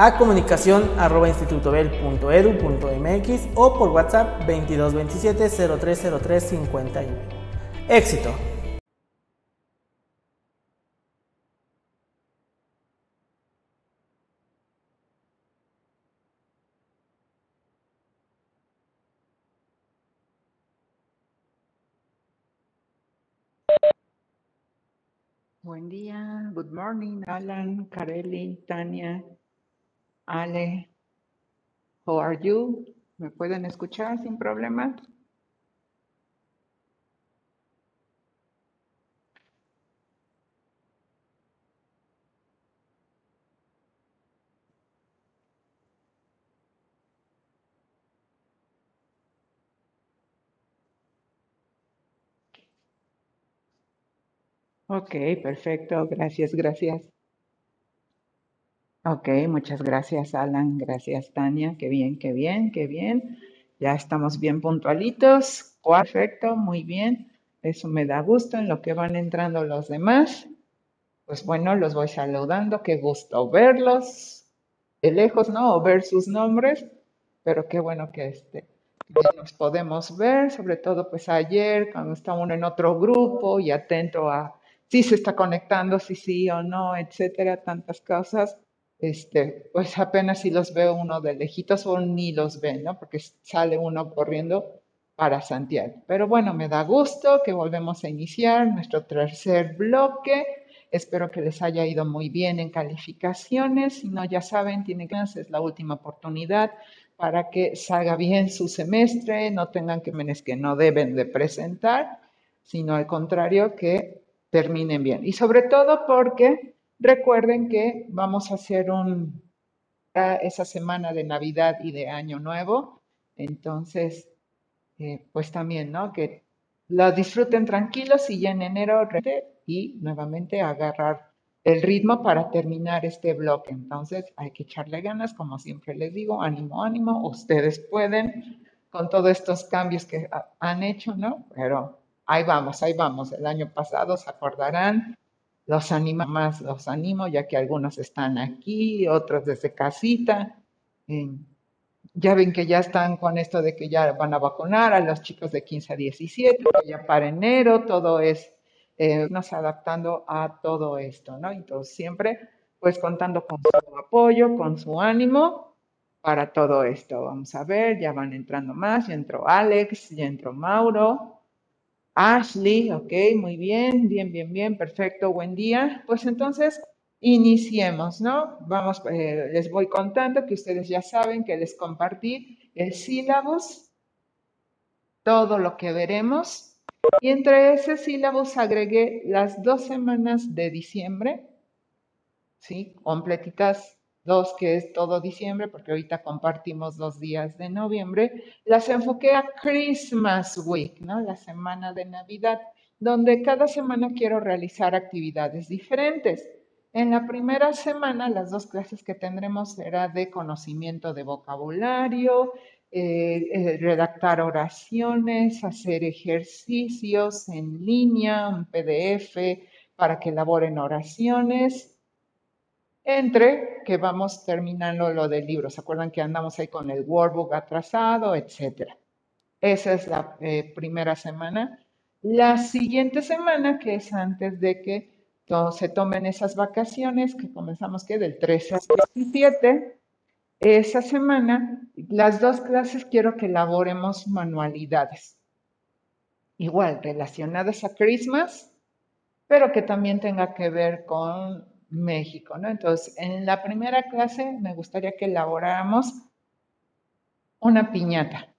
a comunicación arroba institutobel.edu.mx o por WhatsApp 2227 0303 51. Éxito. Buen día, good morning, Alan, Kareli, Tania, Ale, how are you? ¿Me pueden escuchar sin problema? Ok, perfecto. Gracias, gracias. Ok, muchas gracias, Alan. Gracias, Tania. Qué bien, qué bien, qué bien. Ya estamos bien puntualitos. Perfecto, muy bien. Eso me da gusto en lo que van entrando los demás. Pues bueno, los voy saludando. Qué gusto verlos. De lejos, ¿no? O ver sus nombres. Pero qué bueno que este, nos podemos ver, sobre todo pues ayer cuando está uno en otro grupo y atento a si se está conectando, si sí o no, etcétera, tantas cosas este, pues apenas si los veo uno de lejitos o ni los ve, ¿no? Porque sale uno corriendo para Santiago. Pero bueno, me da gusto que volvemos a iniciar nuestro tercer bloque. Espero que les haya ido muy bien en calificaciones. Si no, ya saben, tienen que es la última oportunidad para que salga bien su semestre, no tengan que menes que no deben de presentar, sino al contrario, que terminen bien. Y sobre todo porque Recuerden que vamos a hacer un esa semana de Navidad y de Año Nuevo. Entonces, eh, pues también, ¿no? Que la disfruten tranquilos y ya en enero y nuevamente agarrar el ritmo para terminar este bloque. Entonces, hay que echarle ganas, como siempre les digo, ánimo, ánimo, ustedes pueden con todos estos cambios que han hecho, ¿no? Pero ahí vamos, ahí vamos. El año pasado se acordarán los animo más, los animo, ya que algunos están aquí, otros desde casita. ya ven que ya están con esto de que ya van a vacunar a los chicos de 15 a 17, ya para enero, todo es eh, nos adaptando a todo esto, ¿no? Entonces siempre pues contando con su apoyo, con su ánimo para todo esto. Vamos a ver, ya van entrando más, ya entró Alex, ya entró Mauro, Ashley, ok, muy bien, bien, bien, bien, perfecto, buen día. Pues entonces, iniciemos, ¿no? Vamos, eh, les voy contando que ustedes ya saben que les compartí el sílabus, todo lo que veremos. Y entre ese sílabus agregué las dos semanas de diciembre, ¿sí? Completitas dos que es todo diciembre, porque ahorita compartimos dos días de noviembre, las enfoqué a Christmas Week, ¿no? La semana de Navidad, donde cada semana quiero realizar actividades diferentes. En la primera semana, las dos clases que tendremos será de conocimiento de vocabulario, eh, eh, redactar oraciones, hacer ejercicios en línea, un PDF para que elaboren oraciones, entre que vamos terminando lo del libro. ¿Se acuerdan que andamos ahí con el workbook atrasado, etcétera? Esa es la eh, primera semana. La siguiente semana, que es antes de que se tomen esas vacaciones, que comenzamos que del 13 al 17, esa semana, las dos clases quiero que elaboremos manualidades. Igual, relacionadas a Christmas, pero que también tenga que ver con México, ¿no? Entonces, en la primera clase me gustaría que elaboráramos una piñata,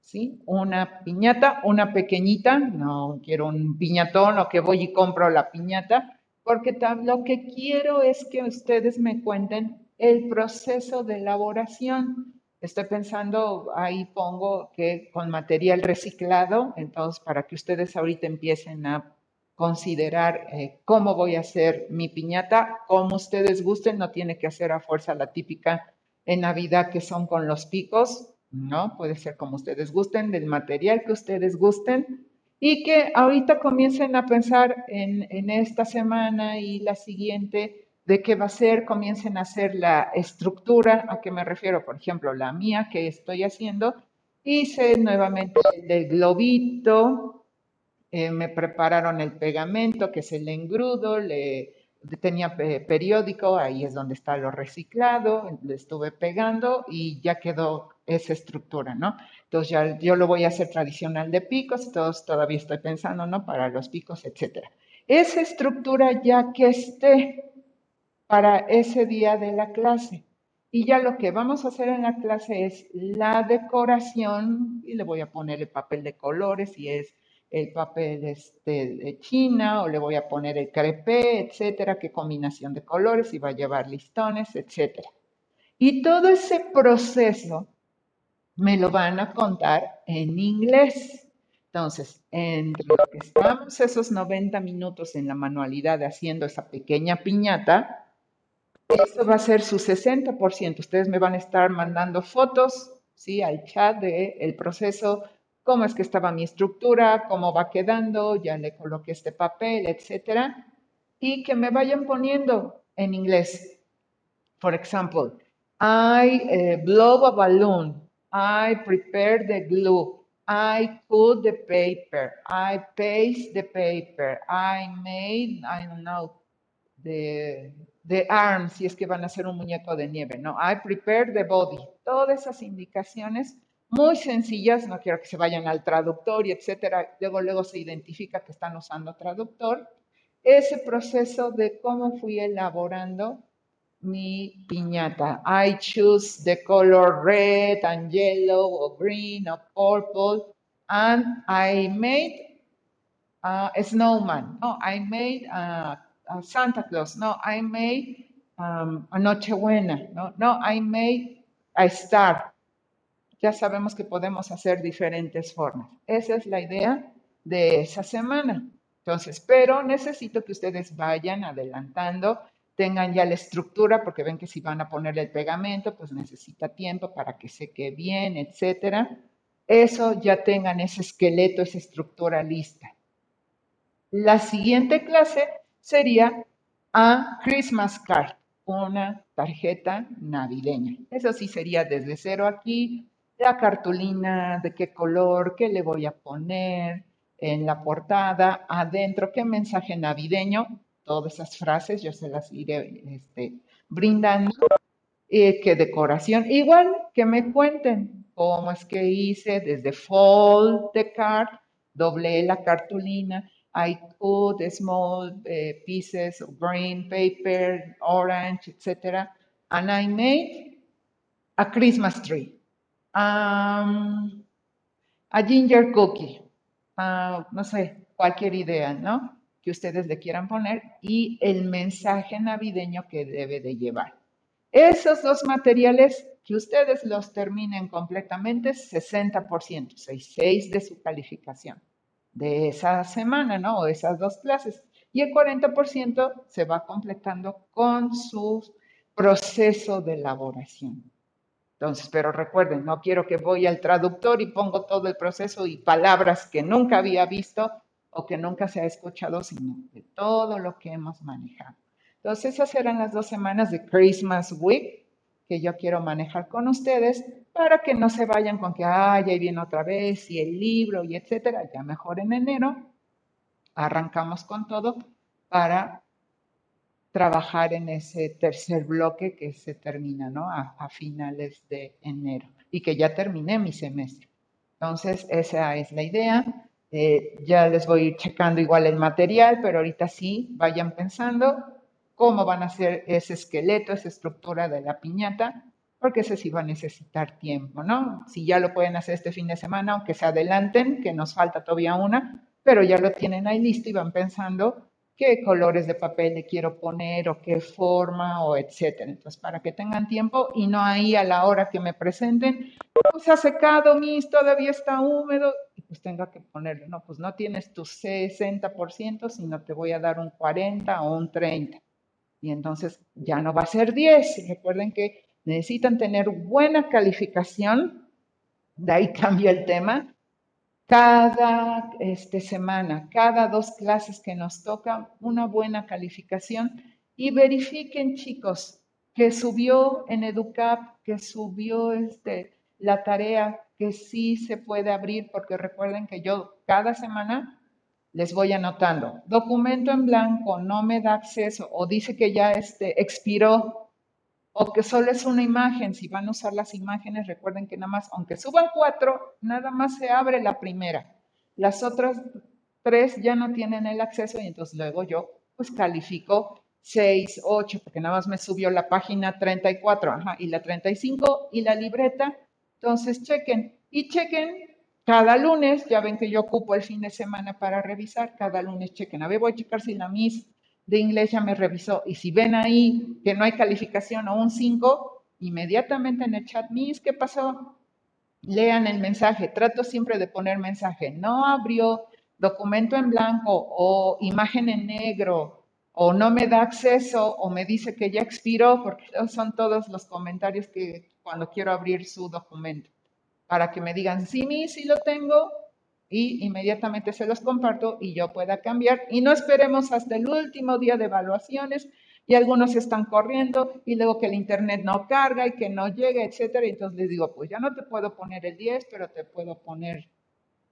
¿sí? Una piñata, una pequeñita, no quiero un piñatón o que voy y compro la piñata, porque lo que quiero es que ustedes me cuenten el proceso de elaboración, Estoy pensando, ahí pongo que con material reciclado, entonces para que ustedes ahorita empiecen a considerar eh, cómo voy a hacer mi piñata, como ustedes gusten, no tiene que hacer a fuerza la típica en Navidad que son con los picos, ¿no? Puede ser como ustedes gusten, del material que ustedes gusten y que ahorita comiencen a pensar en, en esta semana y la siguiente de qué va a ser, comiencen a hacer la estructura, a qué me refiero, por ejemplo, la mía que estoy haciendo, hice nuevamente el globito, eh, me prepararon el pegamento, que es el engrudo, le tenía periódico, ahí es donde está lo reciclado, le estuve pegando y ya quedó esa estructura, ¿no? Entonces ya yo lo voy a hacer tradicional de picos, todos todavía estoy pensando, ¿no? Para los picos, etcétera. Esa estructura ya que esté para ese día de la clase. Y ya lo que vamos a hacer en la clase es la decoración y le voy a poner el papel de colores si es el papel este, de China o le voy a poner el crepé, etcétera, qué combinación de colores y va a llevar listones, etcétera. Y todo ese proceso me lo van a contar en inglés. Entonces, entre lo que estamos esos 90 minutos en la manualidad haciendo esa pequeña piñata, esto va a ser su 60%. Ustedes me van a estar mandando fotos, ¿sí? Al chat del el proceso, cómo es que estaba mi estructura, cómo va quedando, ya le coloqué este papel, etcétera. Y que me vayan poniendo en inglés. For example, I uh, blow a balloon. I prepare the glue. I put the paper. I paste the paper. I made, I don't know, the the arm, si es que van a hacer un muñeco de nieve, ¿no? I prepare the body. Todas esas indicaciones muy sencillas, no quiero que se vayan al traductor y etcétera, luego, luego se identifica que están usando traductor. Ese proceso de cómo fui elaborando mi piñata. I choose the color red and yellow or green or purple and I made a snowman. No, I made a Santa Claus. No, I made um, a Nochebuena. No, no, I made a Star. Ya sabemos que podemos hacer diferentes formas. Esa es la idea de esa semana. Entonces, pero necesito que ustedes vayan adelantando, tengan ya la estructura, porque ven que si van a ponerle el pegamento, pues necesita tiempo para que seque bien, etcétera. Eso ya tengan ese esqueleto, esa estructura lista. La siguiente clase sería a Christmas card, una tarjeta navideña. Eso sí sería desde cero aquí, la cartulina, de qué color, qué le voy a poner en la portada, adentro, qué mensaje navideño, todas esas frases yo se las iré este, brindando, eh, qué decoración, igual que me cuenten cómo es que hice desde fold the card, doblé la cartulina, I put small uh, pieces of green paper, orange, etc. And I made a Christmas tree, a ginger cookie, uh, no sé, cualquier idea, ¿no? Que ustedes le quieran poner y el mensaje navideño que debe de llevar. Esos dos materiales que ustedes los terminen completamente, 60%, 6 de su calificación de esa semana, ¿no? O esas dos clases. Y el 40% se va completando con su proceso de elaboración. Entonces, pero recuerden, no quiero que voy al traductor y pongo todo el proceso y palabras que nunca había visto o que nunca se ha escuchado, sino de todo lo que hemos manejado. Entonces, esas eran las dos semanas de Christmas Week que yo quiero manejar con ustedes para que no se vayan con que, ay, ahí viene otra vez y el libro y etcétera. Ya mejor en enero arrancamos con todo para trabajar en ese tercer bloque que se termina, ¿no? A, finales de enero y que ya terminé mi semestre. Entonces, esa es la idea. Eh, ya les voy a ir checando igual el material, pero ahorita sí, vayan pensando cómo van a hacer ese esqueleto, esa estructura de la piñata, porque ese sí va a necesitar tiempo, ¿no? Si ya lo pueden hacer este fin de semana, aunque se adelanten, que nos falta todavía una, pero ya lo tienen ahí listo y van pensando qué colores de papel le quiero poner o qué forma o etcétera. Entonces, para que tengan tiempo y no ahí a la hora que me presenten, pues se ha secado, mis, todavía está húmedo, y pues tenga que ponerle, no, pues no tienes tu 60%, sino te voy a dar un 40 o un 30. Y entonces ya no va a ser 10. Recuerden que necesitan tener buena calificación, de ahí cambia el tema, cada este, semana, cada dos clases que nos toca, una buena calificación y verifiquen, chicos, que subió en EduCap, que subió este, la tarea, que sí se puede abrir, porque recuerden que yo cada semana les voy anotando. Documento en blanco, no me da acceso o dice que ya este, expiró o que solo es una imagen. Si van a usar las imágenes, recuerden que nada más, aunque suban cuatro, nada más se abre la primera. Las otras tres ya no tienen el acceso y entonces luego yo pues califico 6, 8, porque nada más me subió la página 34, ajá, y la 35 y la libreta. Entonces chequen y chequen cada lunes, ya ven que yo ocupo el fin de semana para revisar, cada lunes chequen. A ver, voy a checar si la Miss de inglés ya me revisó. Y si ven ahí que no hay calificación o un 5, inmediatamente en el chat, Miss, ¿qué pasó? Lean el mensaje. Trato siempre de poner mensaje. No abrió documento en blanco o imagen en negro o no me da acceso o me dice que ya expiró, porque son todos los comentarios que cuando quiero abrir su documento. Para que me digan, sí, Miss, sí lo tengo, y inmediatamente se los comparto y yo pueda cambiar. Y no esperemos hasta el último día de evaluaciones y algunos están corriendo y luego que el internet no carga y que no llega, etcétera. Entonces les digo, pues ya no te puedo poner el 10, pero te puedo poner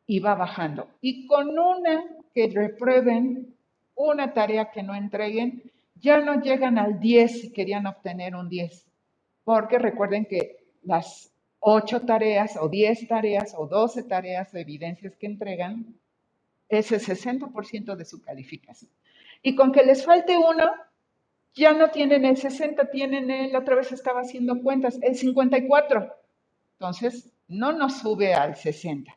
y va bajando. Y con una que reprueben, una tarea que no entreguen, ya no llegan al 10 si querían obtener un 10. Porque recuerden que las ocho tareas o diez tareas o doce tareas o evidencias que entregan, es el 60% de su calificación. Y con que les falte uno, ya no tienen el 60, tienen el, otra vez estaba haciendo cuentas, el 54. Entonces, no nos sube al 60.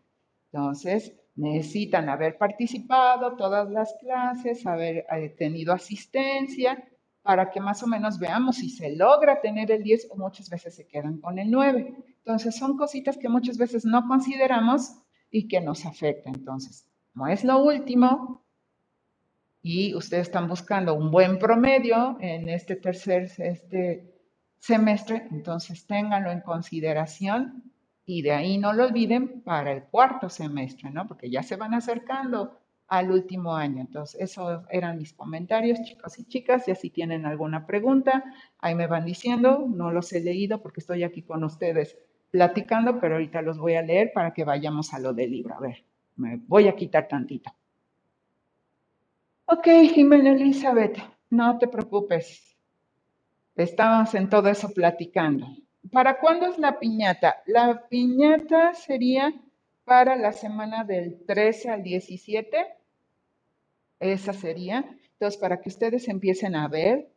Entonces, necesitan haber participado todas las clases, haber eh, tenido asistencia, para que más o menos veamos si se logra tener el 10 o muchas veces se quedan con el 9. Entonces son cositas que muchas veces no consideramos y que nos afectan. Entonces, no es lo último y ustedes están buscando un buen promedio en este tercer este semestre, entonces ténganlo en consideración y de ahí no lo olviden para el cuarto semestre, ¿no? Porque ya se van acercando al último año. Entonces, esos eran mis comentarios, chicos y chicas. Y si tienen alguna pregunta, ahí me van diciendo. No los he leído porque estoy aquí con ustedes platicando, pero ahorita los voy a leer para que vayamos a lo del libro. A ver, me voy a quitar tantito. Ok, Jimena Elizabeth, no te preocupes. Estamos en todo eso platicando. ¿Para cuándo es la piñata? La piñata sería para la semana del 13 al 17. Esa sería. Entonces, para que ustedes empiecen a ver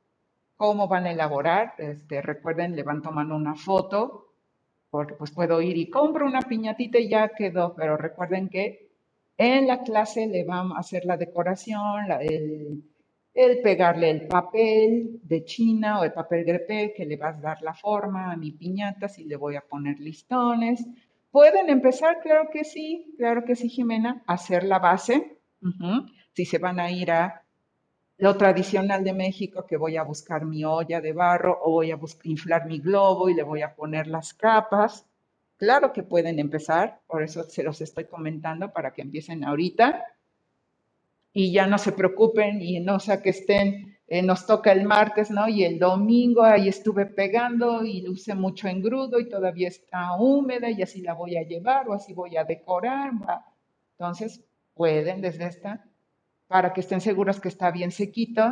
cómo van a elaborar, este, recuerden, le van tomando una foto porque pues puedo ir y compro una piñatita y ya quedó, pero recuerden que en la clase le vamos a hacer la decoración, el, pegarle el papel de China o el papel grepé que le vas a dar la forma a mi piñata, si le voy a poner listones. ¿Pueden empezar? Claro que sí, claro que sí, Jimena, hacer la base. Si se van a ir a lo tradicional de México, que voy a buscar mi olla de barro o voy a inflar mi globo y le voy a poner las capas. Claro que pueden empezar, por eso se los estoy comentando para que empiecen ahorita y ya no se preocupen y no sea que estén, eh, nos toca el martes, ¿no? Y el domingo ahí estuve pegando y usé mucho engrudo y todavía está húmeda y así la voy a llevar o así voy a decorar. Entonces, pueden desde esta para que estén seguros que está bien sequito.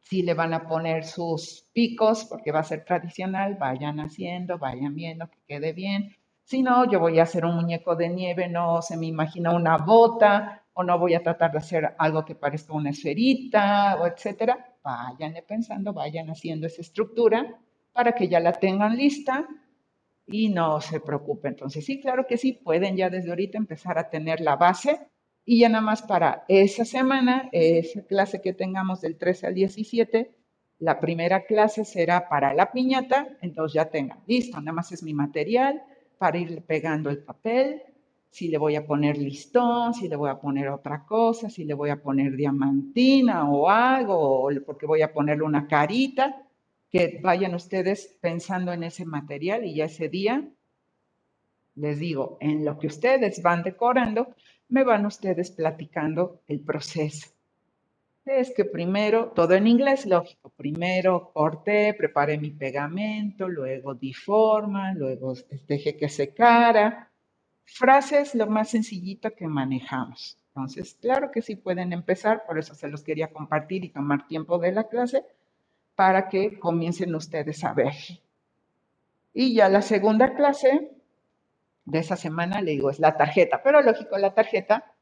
Si le van a poner sus picos, porque va a ser tradicional, vayan haciendo, vayan viendo que quede bien. Si no, yo voy a hacer un muñeco de nieve, no se me imagina una bota, o no voy a tratar de hacer algo que parezca una esferita, o etcétera. Vayan pensando, vayan haciendo esa estructura para que ya la tengan lista y no se preocupen. Entonces, sí, claro que sí, pueden ya desde ahorita empezar a tener la base Y ya nada más para esa semana, esa clase que tengamos del 13 al 17, la primera clase será para la piñata, entonces ya tengan listo, nada más es mi material para ir pegando el papel, si le voy a poner listón, si le voy a poner otra cosa, si le voy a poner diamantina o algo, porque voy a ponerle una carita, que vayan ustedes pensando en ese material y ya ese día, les digo, en lo que ustedes van decorando, me van ustedes platicando el proceso. Es que primero, todo en inglés, lógico, primero corté, preparé mi pegamento, luego di luego dejé que secara. Frases lo más sencillito que manejamos. Entonces, claro que sí pueden empezar, por eso se los quería compartir y tomar tiempo de la clase para que comiencen ustedes a ver. Y ya la segunda clase de esa semana, le digo, es la tarjeta, pero lógico, la tarjeta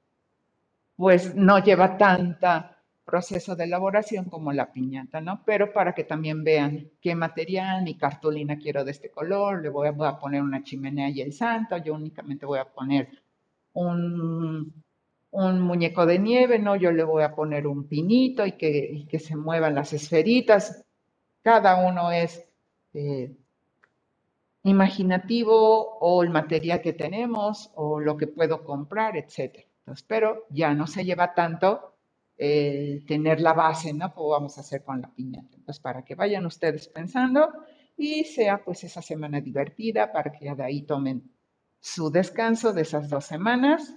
pues no lleva tanta proceso de elaboración como la piñata, ¿no? Pero para que también vean qué material, mi cartulina quiero de este color, le voy a, poner una chimenea y el santo, yo únicamente voy a poner un, un, muñeco de nieve, ¿no? Yo le voy a poner un pinito y que, que se muevan las esferitas. Cada uno es eh, imaginativo o el material que tenemos o lo que puedo comprar, etc. Entonces, pero ya no se lleva tanto el tener la base, ¿no? Como vamos a hacer con la piñata. Entonces, para que vayan ustedes pensando y sea pues esa semana divertida para que ya de ahí tomen su descanso de esas dos semanas,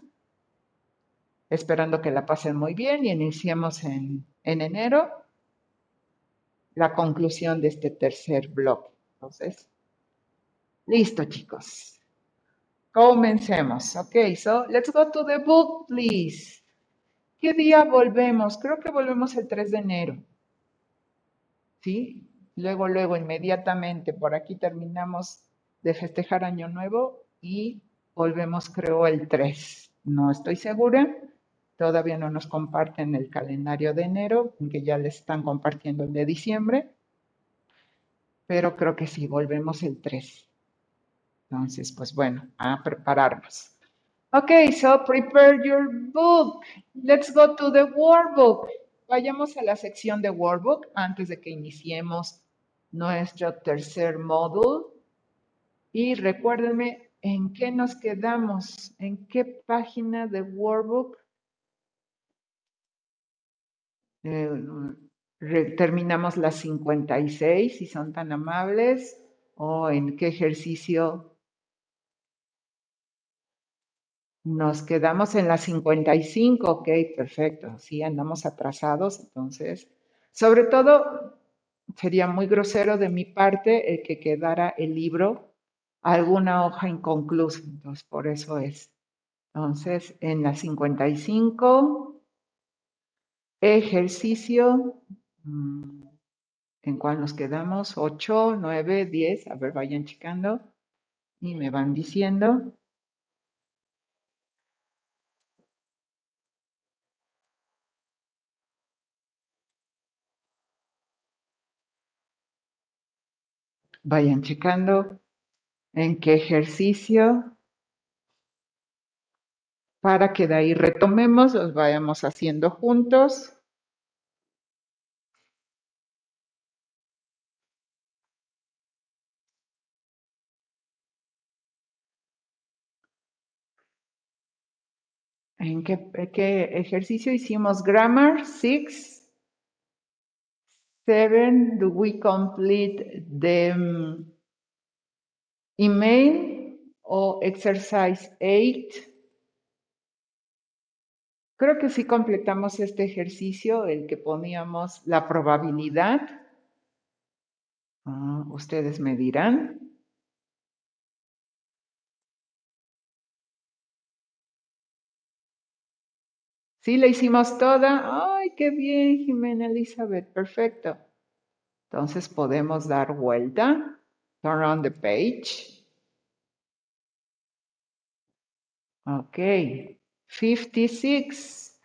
esperando que la pasen muy bien y iniciemos en, en enero la conclusión de este tercer bloque. Entonces, Listo, chicos. Comencemos. Ok, so let's go to the book, please. ¿Qué día volvemos? Creo que volvemos el 3 de enero. ¿Sí? Luego, luego, inmediatamente, por aquí terminamos de festejar Año Nuevo y volvemos, creo, el 3. No estoy segura. Todavía no nos comparten el calendario de enero, aunque ya les están compartiendo el de diciembre. Pero creo que sí, volvemos el 3. Entonces, pues bueno, a prepararnos. Ok, so prepare your book. Let's go to the workbook. Vayamos a la sección de workbook antes de que iniciemos nuestro tercer módulo. Y recuérdenme en qué nos quedamos, en qué página de workbook. Eh, terminamos las 56, si son tan amables, o en qué ejercicio Nos quedamos en la 55, ok, perfecto. Sí, andamos atrasados, entonces. Sobre todo, sería muy grosero de mi parte el que quedara el libro alguna hoja inconclusa, entonces por eso es. Entonces, en la 55, ejercicio, mm, ¿en cuál nos quedamos? 8, 9, 10, a ver, vayan checando y me van diciendo. Vayan checando en qué ejercicio para que de ahí retomemos, los vayamos haciendo juntos. ¿En qué, ejercicio hicimos? Grammar, six. Seven, do we complete the um, email o exercise eight? Creo que sí completamos este ejercicio, el que poníamos la probabilidad. Ah, ustedes me dirán. Sí, la hicimos toda. ¡Ay, qué bien, Jimena Elizabeth! Perfecto. Entonces podemos dar vuelta. Turn on the page. Ok. 56.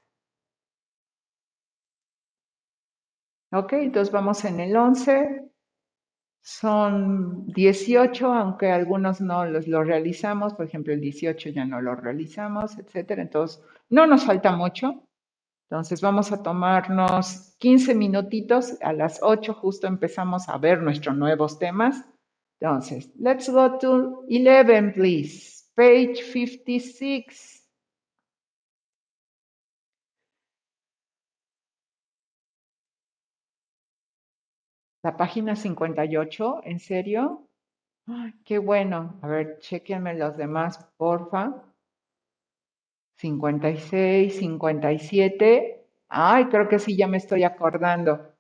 Ok, entonces vamos en el 11. Son 18, aunque algunos no los, realizamos, por ejemplo, el 18 ya no lo realizamos, etcétera. Entonces, no nos falta mucho. Entonces, vamos a tomarnos 15 minutitos. A las 8 justo empezamos a ver nuestros nuevos temas. Entonces, let's go to 11, please. Page 56. La página 58, ¿en serio? qué bueno. A ver, chequenme los demás, porfa. 56, 57. Ay, creo que sí, ya me estoy acordando.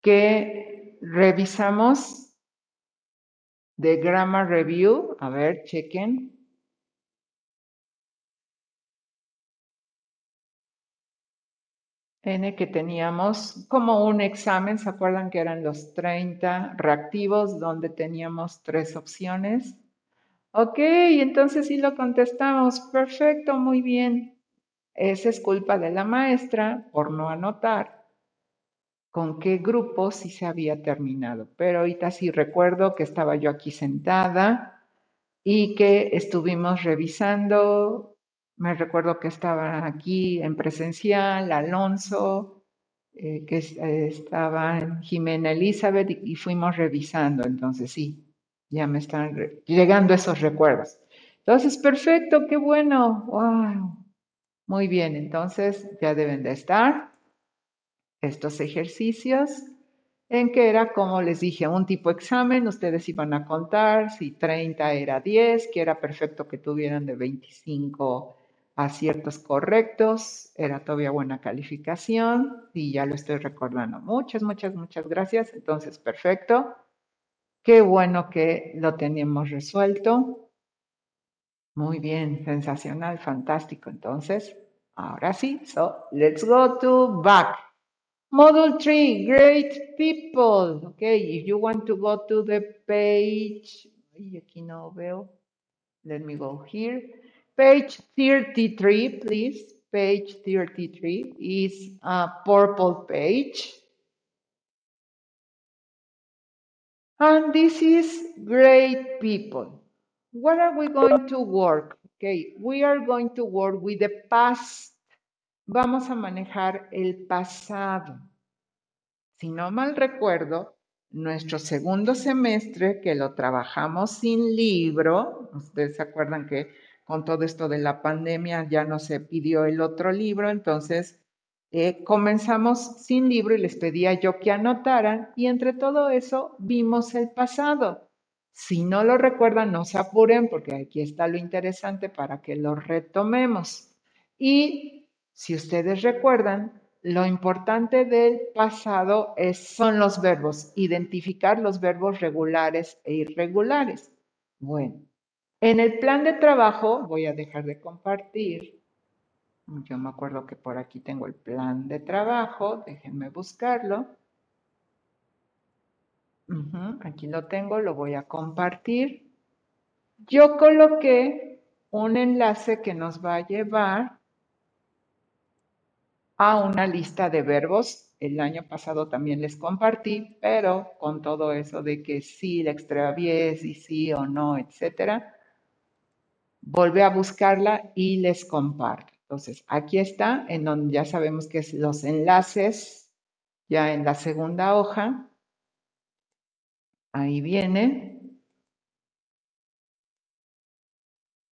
Que revisamos de Grammar Review. A ver, chequen. Que teníamos como un examen, ¿se acuerdan que eran los 30 reactivos donde teníamos tres opciones? Ok, entonces sí lo contestamos. Perfecto, muy bien. Esa es culpa de la maestra por no anotar con qué grupo sí se había terminado. Pero ahorita sí recuerdo que estaba yo aquí sentada y que estuvimos revisando me recuerdo que estaba aquí en presencial, Alonso, eh, que eh, estaba Jimena Elizabeth y, fuimos revisando. Entonces sí, ya me están llegando esos recuerdos. Entonces, perfecto, qué bueno. Wow. Muy bien, entonces ya deben de estar estos ejercicios en que era, como les dije, un tipo examen, ustedes iban a contar si 30 era 10, que era perfecto que tuvieran de 25 aciertos correctos, era todavía buena calificación y ya lo estoy recordando. Muchas, muchas, muchas gracias. Entonces, perfecto. Qué bueno que lo tenemos resuelto. Muy bien, sensacional, fantástico. Entonces, ahora sí, so let's go to back. Module 3, great people. Okay, if you want to go to the page, aquí no veo. Let me go here. Page 33, please. Page 33 is a purple page. And this is great people. What are we going to work? Okay, we are going to work with the past. Vamos a manejar el pasado. Si no mal recuerdo, nuestro segundo semestre, que lo trabajamos sin libro, ustedes se acuerdan que con todo esto de la pandemia ya no se pidió el otro libro, entonces eh, comenzamos sin libro y les pedía yo que anotaran y entre todo eso vimos el pasado. Si no lo recuerdan, no se apuren porque aquí está lo interesante para que lo retomemos. Y si ustedes recuerdan, lo importante del pasado es, son los verbos, identificar los verbos regulares e irregulares. Bueno, en el plan de trabajo, voy a dejar de compartir. Yo me acuerdo que por aquí tengo el plan de trabajo, déjenme buscarlo. aquí lo tengo, lo voy a compartir. Yo coloqué un enlace que nos va a llevar a una lista de verbos. El año pasado también les compartí, pero con todo eso de que sí la extraviés y sí o no, etcétera, volví a buscarla y les comparto. Entonces, aquí está, en donde ya sabemos que es los enlaces, ya en la segunda hoja. Ahí viene.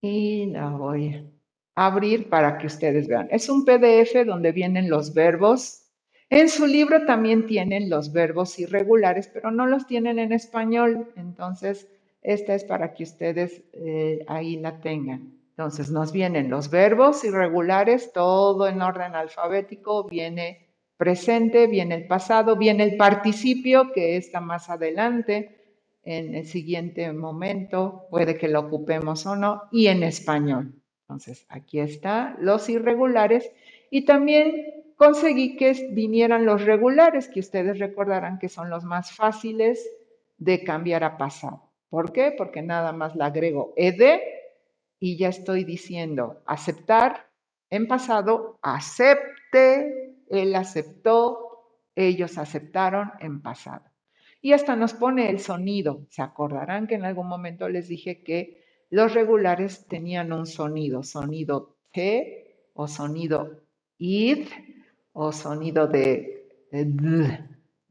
Y la voy a abrir para que ustedes vean. Es un PDF donde vienen los verbos. En su libro también tienen los verbos irregulares, pero no los tienen en español. Entonces, esta es para que ustedes eh, ahí la tengan. Entonces nos vienen los verbos irregulares, todo en orden alfabético, viene presente, viene el pasado, viene el participio, que está más adelante, en el siguiente momento, puede que lo ocupemos o no, y en español. Entonces, aquí está los irregulares y también conseguí que vinieran los regulares, que ustedes recordarán que son los más fáciles de cambiar a pasado. ¿Por qué? Porque nada más le agrego ed y ya estoy diciendo aceptar en pasado, acepte, él aceptó, ellos aceptaron en pasado. y hasta nos pone el sonido. Se acordarán que en algún momento les dije que los regulares tenían un sonido, sonido T o sonido id o sonido de, d,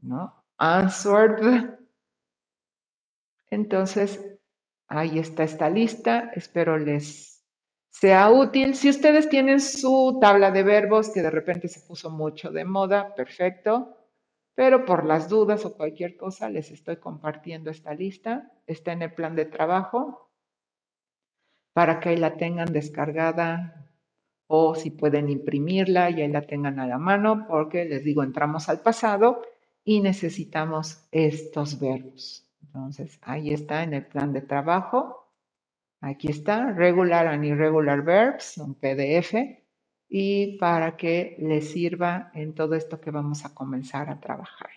¿no? Answered. Entonces, ahí está esta lista. Espero les sea útil. Si ustedes tienen su tabla de verbos que de repente se puso mucho de moda, perfecto. Pero por las dudas o cualquier cosa, les estoy compartiendo esta lista. Está en el plan de trabajo para que ahí la tengan descargada o si pueden imprimirla y ahí la tengan a la mano, porque les digo, entramos al pasado y necesitamos estos verbos. Entonces, ahí está en el plan de trabajo. Aquí está, regular and irregular verbs, un PDF, y para que les sirva en todo esto que vamos a comenzar a trabajar.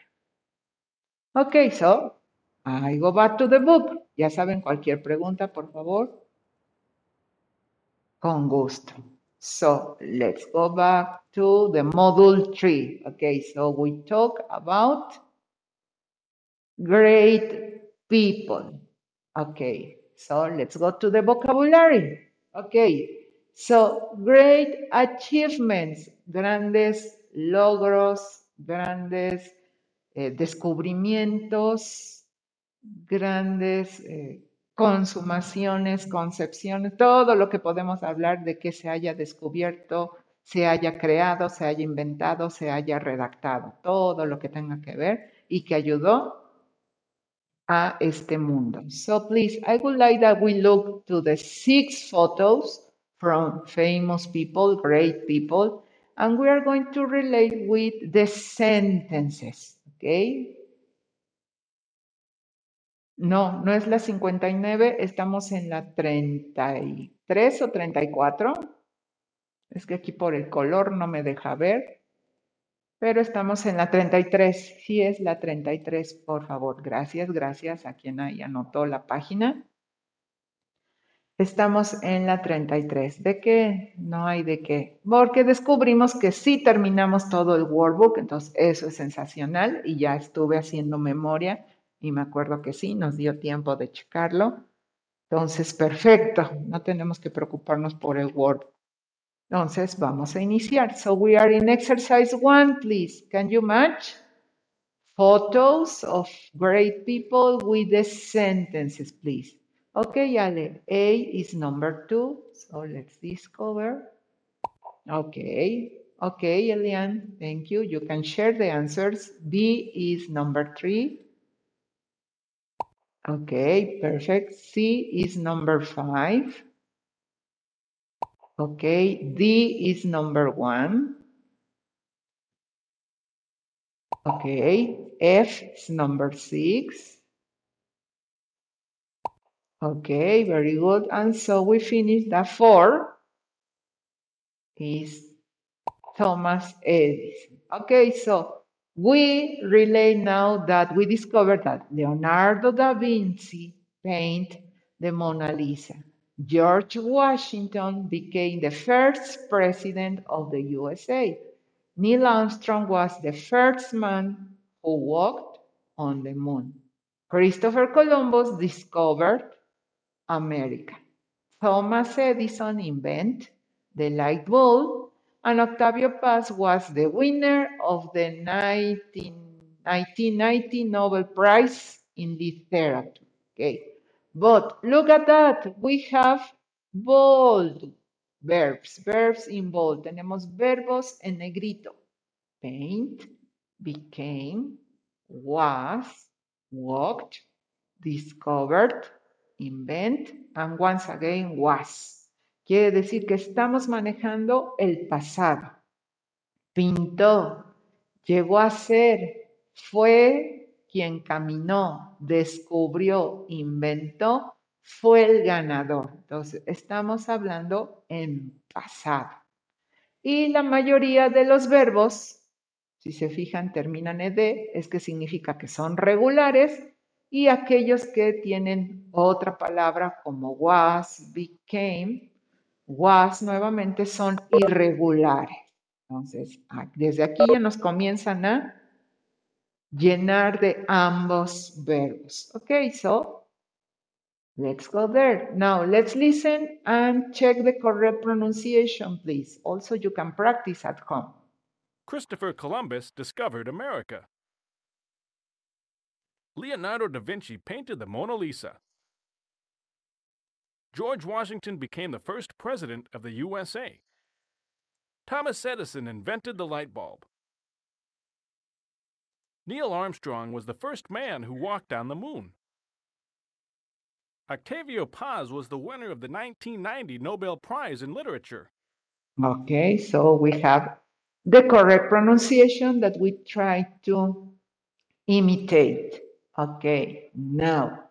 Ok, so I go back to the book. Ya saben, cualquier pregunta, por favor. Con gusto. So let's go back to the module three. Okay, so we talk about great people. Okay, so let's go to the vocabulary. Okay, so great achievements, grandes logros, grandes eh, descubrimientos, grandes eh, consumaciones, concepciones, todo lo que podemos hablar de que se haya descubierto, se haya creado, se haya inventado, se haya redactado, todo lo que tenga que ver y que ayudó a este mundo. So please, I would like that we look to the six photos from famous people, great people, and we are going to relate with the sentences, okay? No, no es la 59, estamos en la 33 o 34. Es que aquí por el color no me deja ver, pero estamos en la 33. Sí es la 33, por favor. Gracias, gracias a quien ahí anotó la página. Estamos en la 33. ¿De qué? No hay de qué. Porque descubrimos que sí terminamos todo el workbook, entonces eso es sensacional y ya estuve haciendo memoria y me acuerdo que sí, nos dio tiempo de checarlo. Entonces, perfecto, no tenemos que preocuparnos por el Word. Entonces, vamos a iniciar. So we are in exercise one, please. Can you match photos of great people with the sentences, please? Okay, Ale, A is number two, so let's discover. Okay, okay, Elian, thank you. You can share the answers. B is number three. Okay, perfect. C is number five. Okay, D is number one. Okay, F is number six. Okay, very good. And so we finish that four is Thomas Edison. Okay, so we relate now that we discovered that Leonardo da Vinci painted the Mona Lisa. George Washington became the first president of the USA. Neil Armstrong was the first man who walked on the moon. Christopher Columbus discovered America. Thomas Edison invented the light bulb and Octavio Paz was the winner of the 1990 Nobel Prize in Literature. Okay, but look at that, we have bold verbs, verbs in bold. Tenemos verbos en negrito. Paint, became, was, walked, discovered, invent, and once again was. Quiere decir que estamos manejando el pasado. Pintó, llegó a ser, fue quien caminó, descubrió, inventó, fue el ganador. Entonces, estamos hablando en pasado. Y la mayoría de los verbos, si se fijan, terminan en ed, es que significa que son regulares y aquellos que tienen otra palabra como was, became, was nuevamente son irregulares. Entonces, desde aquí ya nos comienzan a llenar de ambos verbos. Okay, so let's go there. Now let's listen and check the correct pronunciation, please. Also, you can practice at home. Christopher Columbus discovered America. Leonardo da Vinci painted the Mona Lisa. George Washington became the first president of the USA. Thomas Edison invented the light bulb. Neil Armstrong was the first man who walked on the moon. Octavio Paz was the winner of the 1990 Nobel Prize in Literature. Okay, so we have the correct pronunciation that we try to imitate. Okay, now,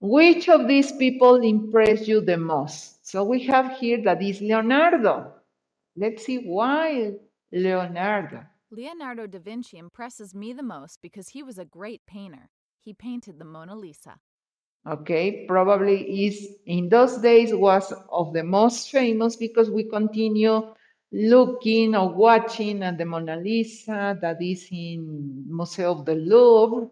which of these people impressed you the most? So we have here that is Leonardo. Let's see why Leonardo. Leonardo da Vinci impresses me the most because he was a great painter. He painted the Mona Lisa. Okay, probably is in those days was of the most famous because we continue looking or watching at the Mona Lisa that is in Museo of the Louvre,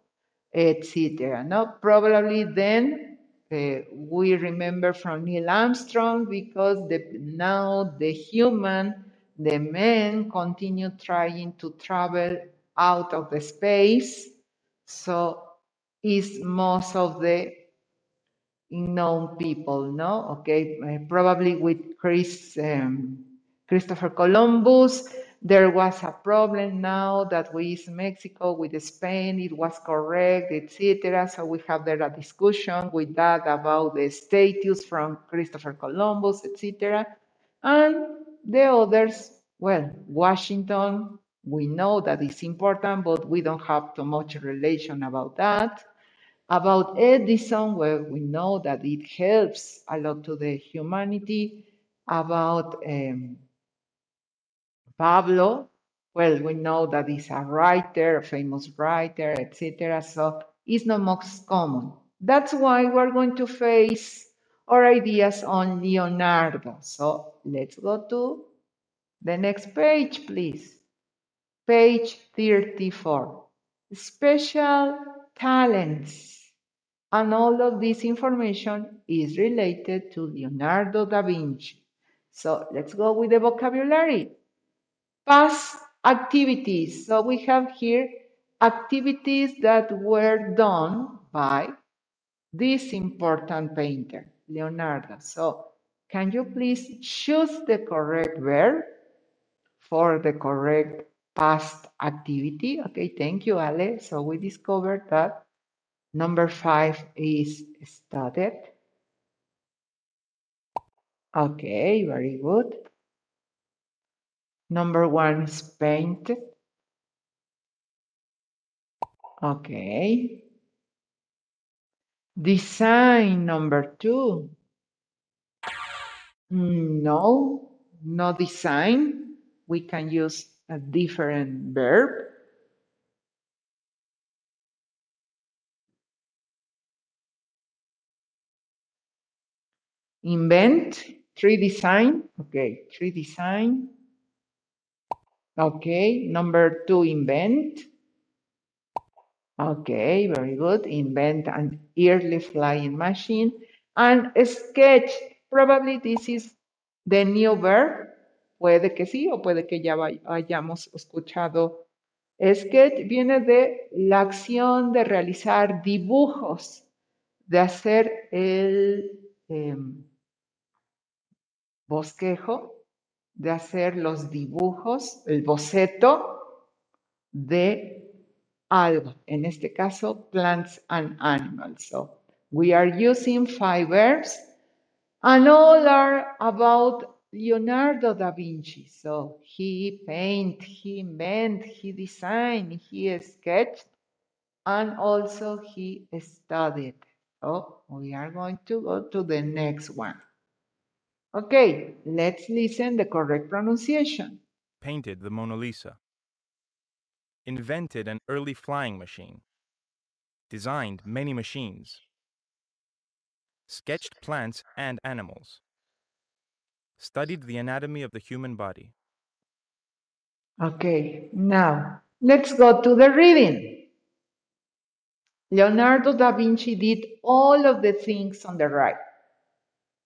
etc. No, probably then uh, we remember from Neil Armstrong because the, now the human, the men continue trying to travel out of the space. So is most of the known people, no? Okay, uh, probably with Chris, um, Christopher Columbus, there was a problem now that with Mexico, with Spain, it was correct, etc. So we have there a discussion with that about the status from Christopher Columbus, etc. And the others, well, Washington, we know that it's important, but we don't have too much relation about that. About Edison, where we know that it helps a lot to the humanity. About um, Pablo, well, we know that he's a writer, a famous writer, etc. So it's not most common. That's why we're going to face our ideas on Leonardo. So let's go to the next page, please. Page 34. Special talents. And all of this information is related to Leonardo da Vinci. So let's go with the vocabulary. Past activities. So we have here activities that were done by this important painter, Leonardo. So can you please choose the correct verb for the correct past activity? Okay, thank you, Ale. So we discovered that number five is studied. Okay, very good. Number one is painted. Okay. Design number two. No, no design. We can use a different verb. Invent, tree design. Okay, tree design. Okay, number two, invent. Okay, very good. Invent an early flying machine. And sketch, probably this is the new verb. Puede que sí o puede que ya hayamos escuchado. Sketch viene de la acción de realizar dibujos, de hacer el em, bosquejo, de hacer los dibujos, el boceto de algo. En este caso, plants and animals. So we are using five verbs and all are about Leonardo da Vinci. So he paint, he invent, he designed, he sketched, and also he studied. So we are going to go to the next one. Okay, let's listen the correct pronunciation. painted the Mona Lisa, invented an early flying machine, designed many machines, sketched plants and animals, studied the anatomy of the human body. Okay, now let's go to the reading. Leonardo da Vinci did all of the things on the right.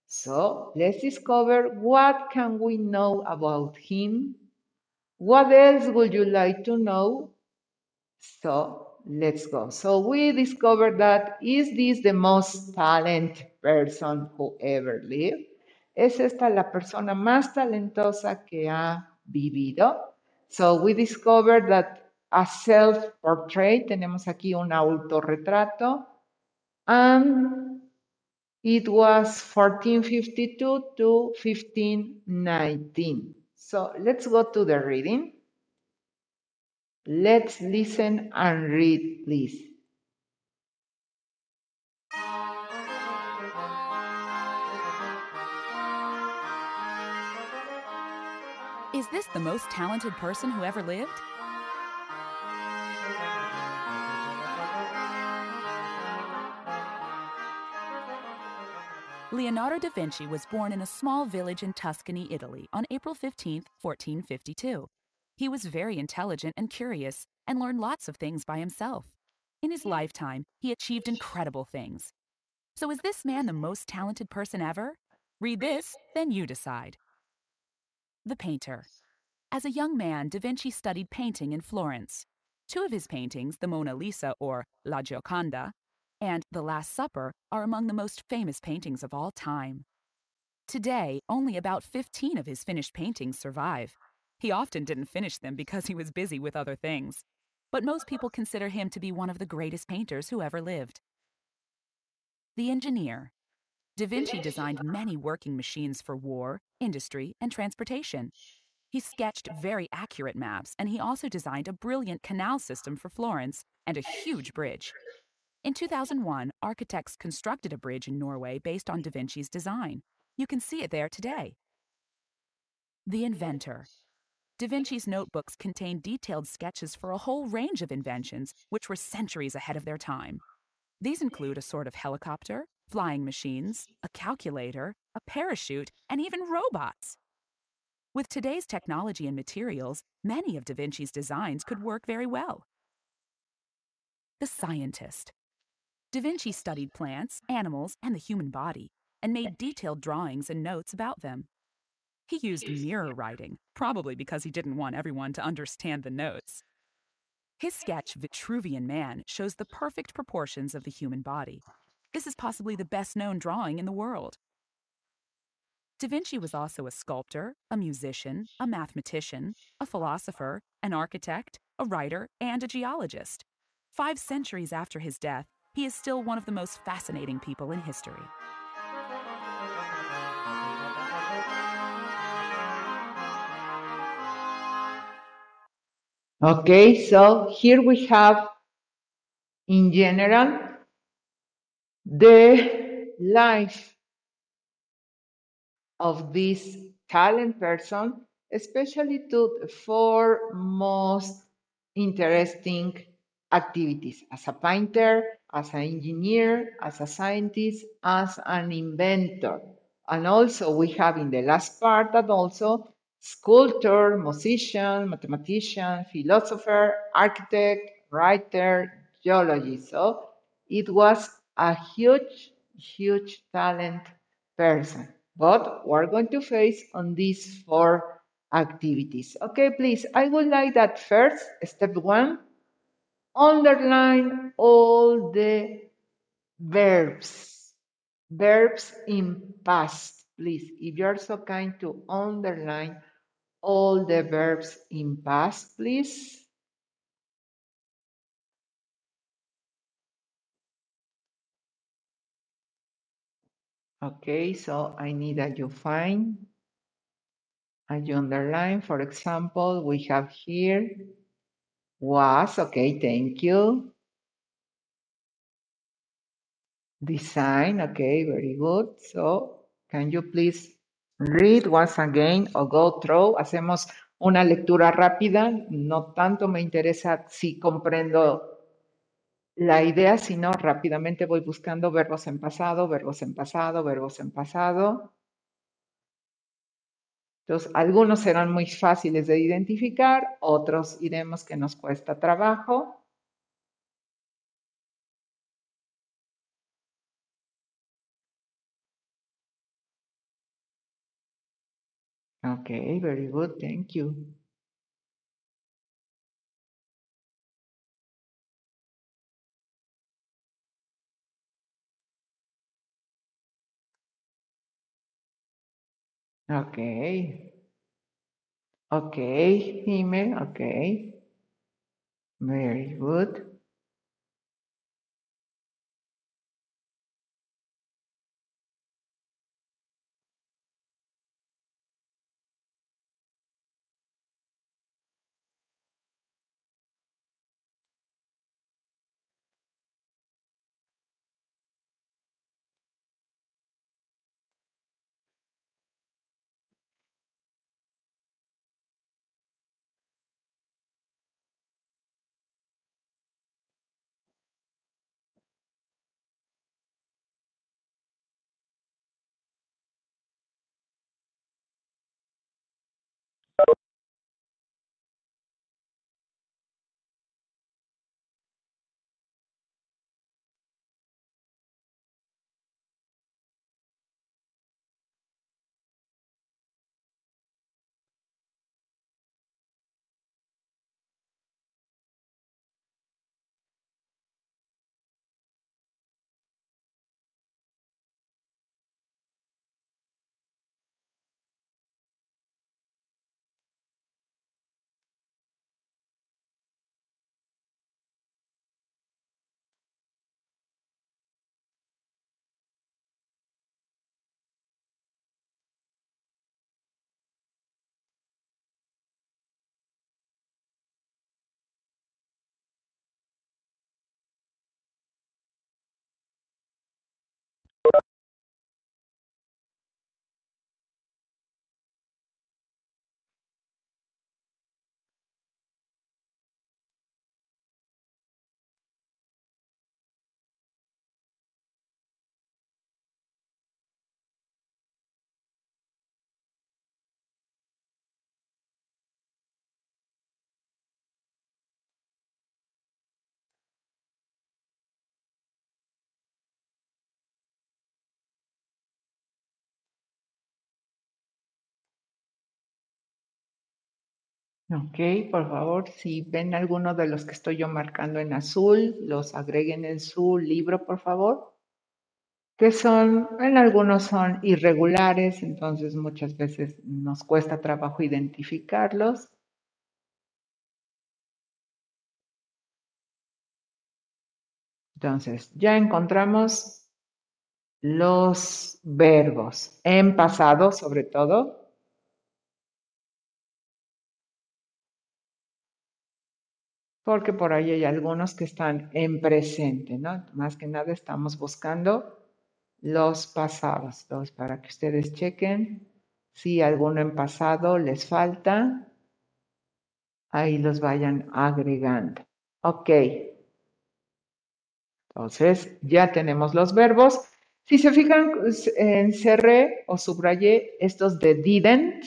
So let's discover what can we know about him. What else would you like to know? So let's go. So we discovered that is this the most talented person who ever lived? ¿Es esta la persona más talentosa que ha vivido? So we discovered that a self-portrait, tenemos aquí un autorretrato, and it was 1452 to 1519. So let's go to the reading. Let's listen and read, please. Is this the most talented person who ever lived? Leonardo da Vinci was born in a small village in Tuscany, Italy, on April 15, 1452. He was very intelligent and curious and learned lots of things by himself. In his lifetime, he achieved incredible things. So, is this man the most talented person ever? Read this, then you decide. The Painter. As a young man, Da Vinci studied painting in Florence. Two of his paintings, the Mona Lisa or La Gioconda, and The Last Supper, are among the most famous paintings of all time. Today, only about 15 of his finished paintings survive. He often didn't finish them because he was busy with other things. But most people consider him to be one of the greatest painters who ever lived. The Engineer. Da Vinci designed many working machines for war, industry, and transportation. He sketched very accurate maps, and he also designed a brilliant canal system for Florence and a huge bridge. In 2001, architects constructed a bridge in Norway based on Da Vinci's design. You can see it there today. The Inventor. Da Vinci's notebooks contain detailed sketches for a whole range of inventions which were centuries ahead of their time. These include a sort of helicopter, flying machines, a calculator, a parachute, and even robots. With today's technology and materials, many of Da Vinci's designs could work very well. The Scientist. Da Vinci studied plants, animals, and the human body, and made detailed drawings and notes about them. He used mirror writing, probably because he didn't want everyone to understand the notes. His sketch, Vitruvian Man, shows the perfect proportions of the human body. This is possibly the best known drawing in the world. Da Vinci was also a sculptor, a musician, a mathematician, a philosopher, an architect, a writer, and a geologist. Five centuries after his death, he is still one of the most fascinating people in history. Okay, so here we have, in general, the life of this talent person, especially to the four most interesting activities as a painter, as an engineer, as a scientist, as an inventor. And also we have in the last part that also sculptor, musician, mathematician, philosopher, architect, writer, geologist. So it was a huge, huge talent person. But we're going to face on these four activities. Okay, please, I would like that first, step one, underline all the verbs, verbs in past, please. If you're so kind to underline all the verbs in past, please. Okay, so I need that you find and you underline. For example, we have here was, okay, thank you. Design, okay, very good. So, can you please read once again or go through? Hacemos una lectura rápida. No tanto me interesa si comprendo la idea, sino rápidamente voy buscando verbos en pasado, verbos en pasado, verbos en pasado. Entonces, algunos serán muy fáciles de identificar, otros iremos que nos cuesta trabajo. Okay, very good. Thank you. Okay. Okay, Jime, okay. Very good. Ok, por favor, si ven alguno de los que estoy yo marcando en azul, los agreguen en su libro, por favor. Que son, en algunos son irregulares, entonces muchas veces nos cuesta trabajo identificarlos. Entonces, ya encontramos los verbos en pasado, sobre todo. Porque por ahí hay algunos que están en presente, ¿no? Más que nada estamos buscando los pasados. Entonces, para que ustedes chequen si alguno en pasado les falta, ahí los vayan agregando. Ok. Entonces, ya tenemos los verbos. Si se fijan, encerré o subrayé estos de didn't.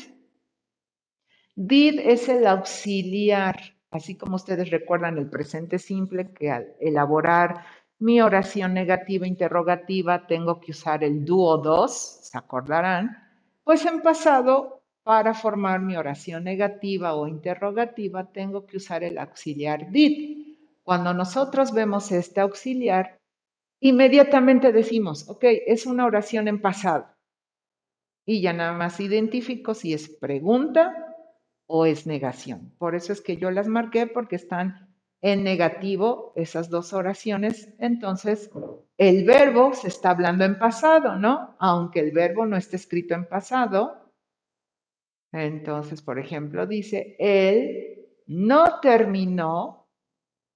Did es el auxiliar Así como ustedes recuerdan el presente simple, que al elaborar mi oración negativa interrogativa tengo que usar el dúo dos, se acordarán, pues en pasado para formar mi oración negativa o interrogativa tengo que usar el auxiliar did. Cuando nosotros vemos este auxiliar, inmediatamente decimos, ok, es una oración en pasado. Y ya nada más identifico si es pregunta o es negación. Por eso es que yo las marqué porque están en negativo esas dos oraciones. Entonces, el verbo se está hablando en pasado, ¿no? Aunque el verbo no esté escrito en pasado. Entonces, por ejemplo, dice, él no terminó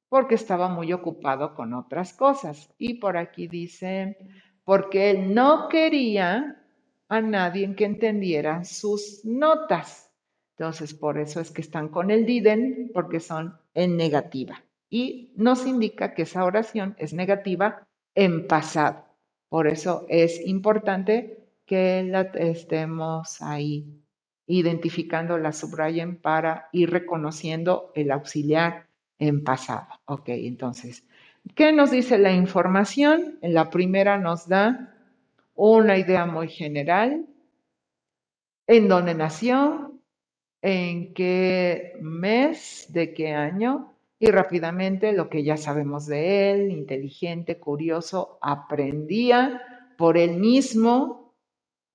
porque estaba muy ocupado con otras cosas. Y por aquí dice, porque él no quería a nadie que entendiera sus notas. Entonces, por eso es que están con el diden, porque son en negativa. Y nos indica que esa oración es negativa en pasado. Por eso es importante que estemos ahí identificando, la subrayen para ir reconociendo el auxiliar en pasado. Ok, entonces, ¿qué nos dice la información? En la primera nos da una idea muy general en dónde nació, en qué mes, de qué año, y rápidamente lo que ya sabemos de él, inteligente, curioso, aprendía por él mismo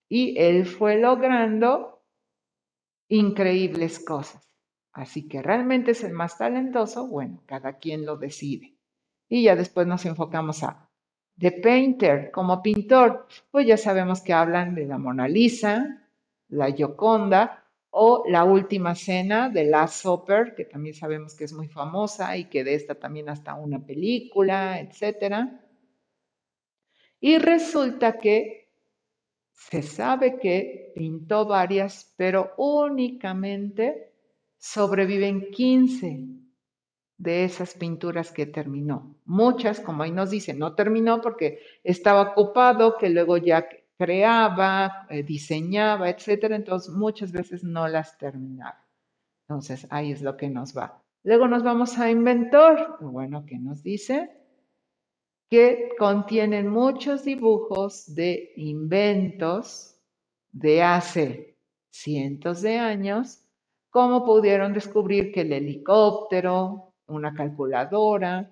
y él fue logrando increíbles cosas. Así que realmente es el más talentoso, bueno, cada quien lo decide. Y ya después nos enfocamos a The Painter, como pintor, pues ya sabemos que hablan de la Mona Lisa, la Gioconda o la última cena de Last Supper, que también sabemos que es muy famosa y que de esta también hasta una película, etc. Y resulta que se sabe que pintó varias, pero únicamente sobreviven 15 de esas pinturas que terminó. Muchas, como ahí nos dice, no terminó porque estaba ocupado, que luego ya creaba, eh, diseñaba, etcétera, entonces muchas veces no las terminaba. Entonces ahí es lo que nos va. Luego nos vamos a inventor. Bueno, ¿qué nos dice? Que contienen muchos dibujos de inventos de hace cientos de años, como pudieron descubrir que el helicóptero, una calculadora,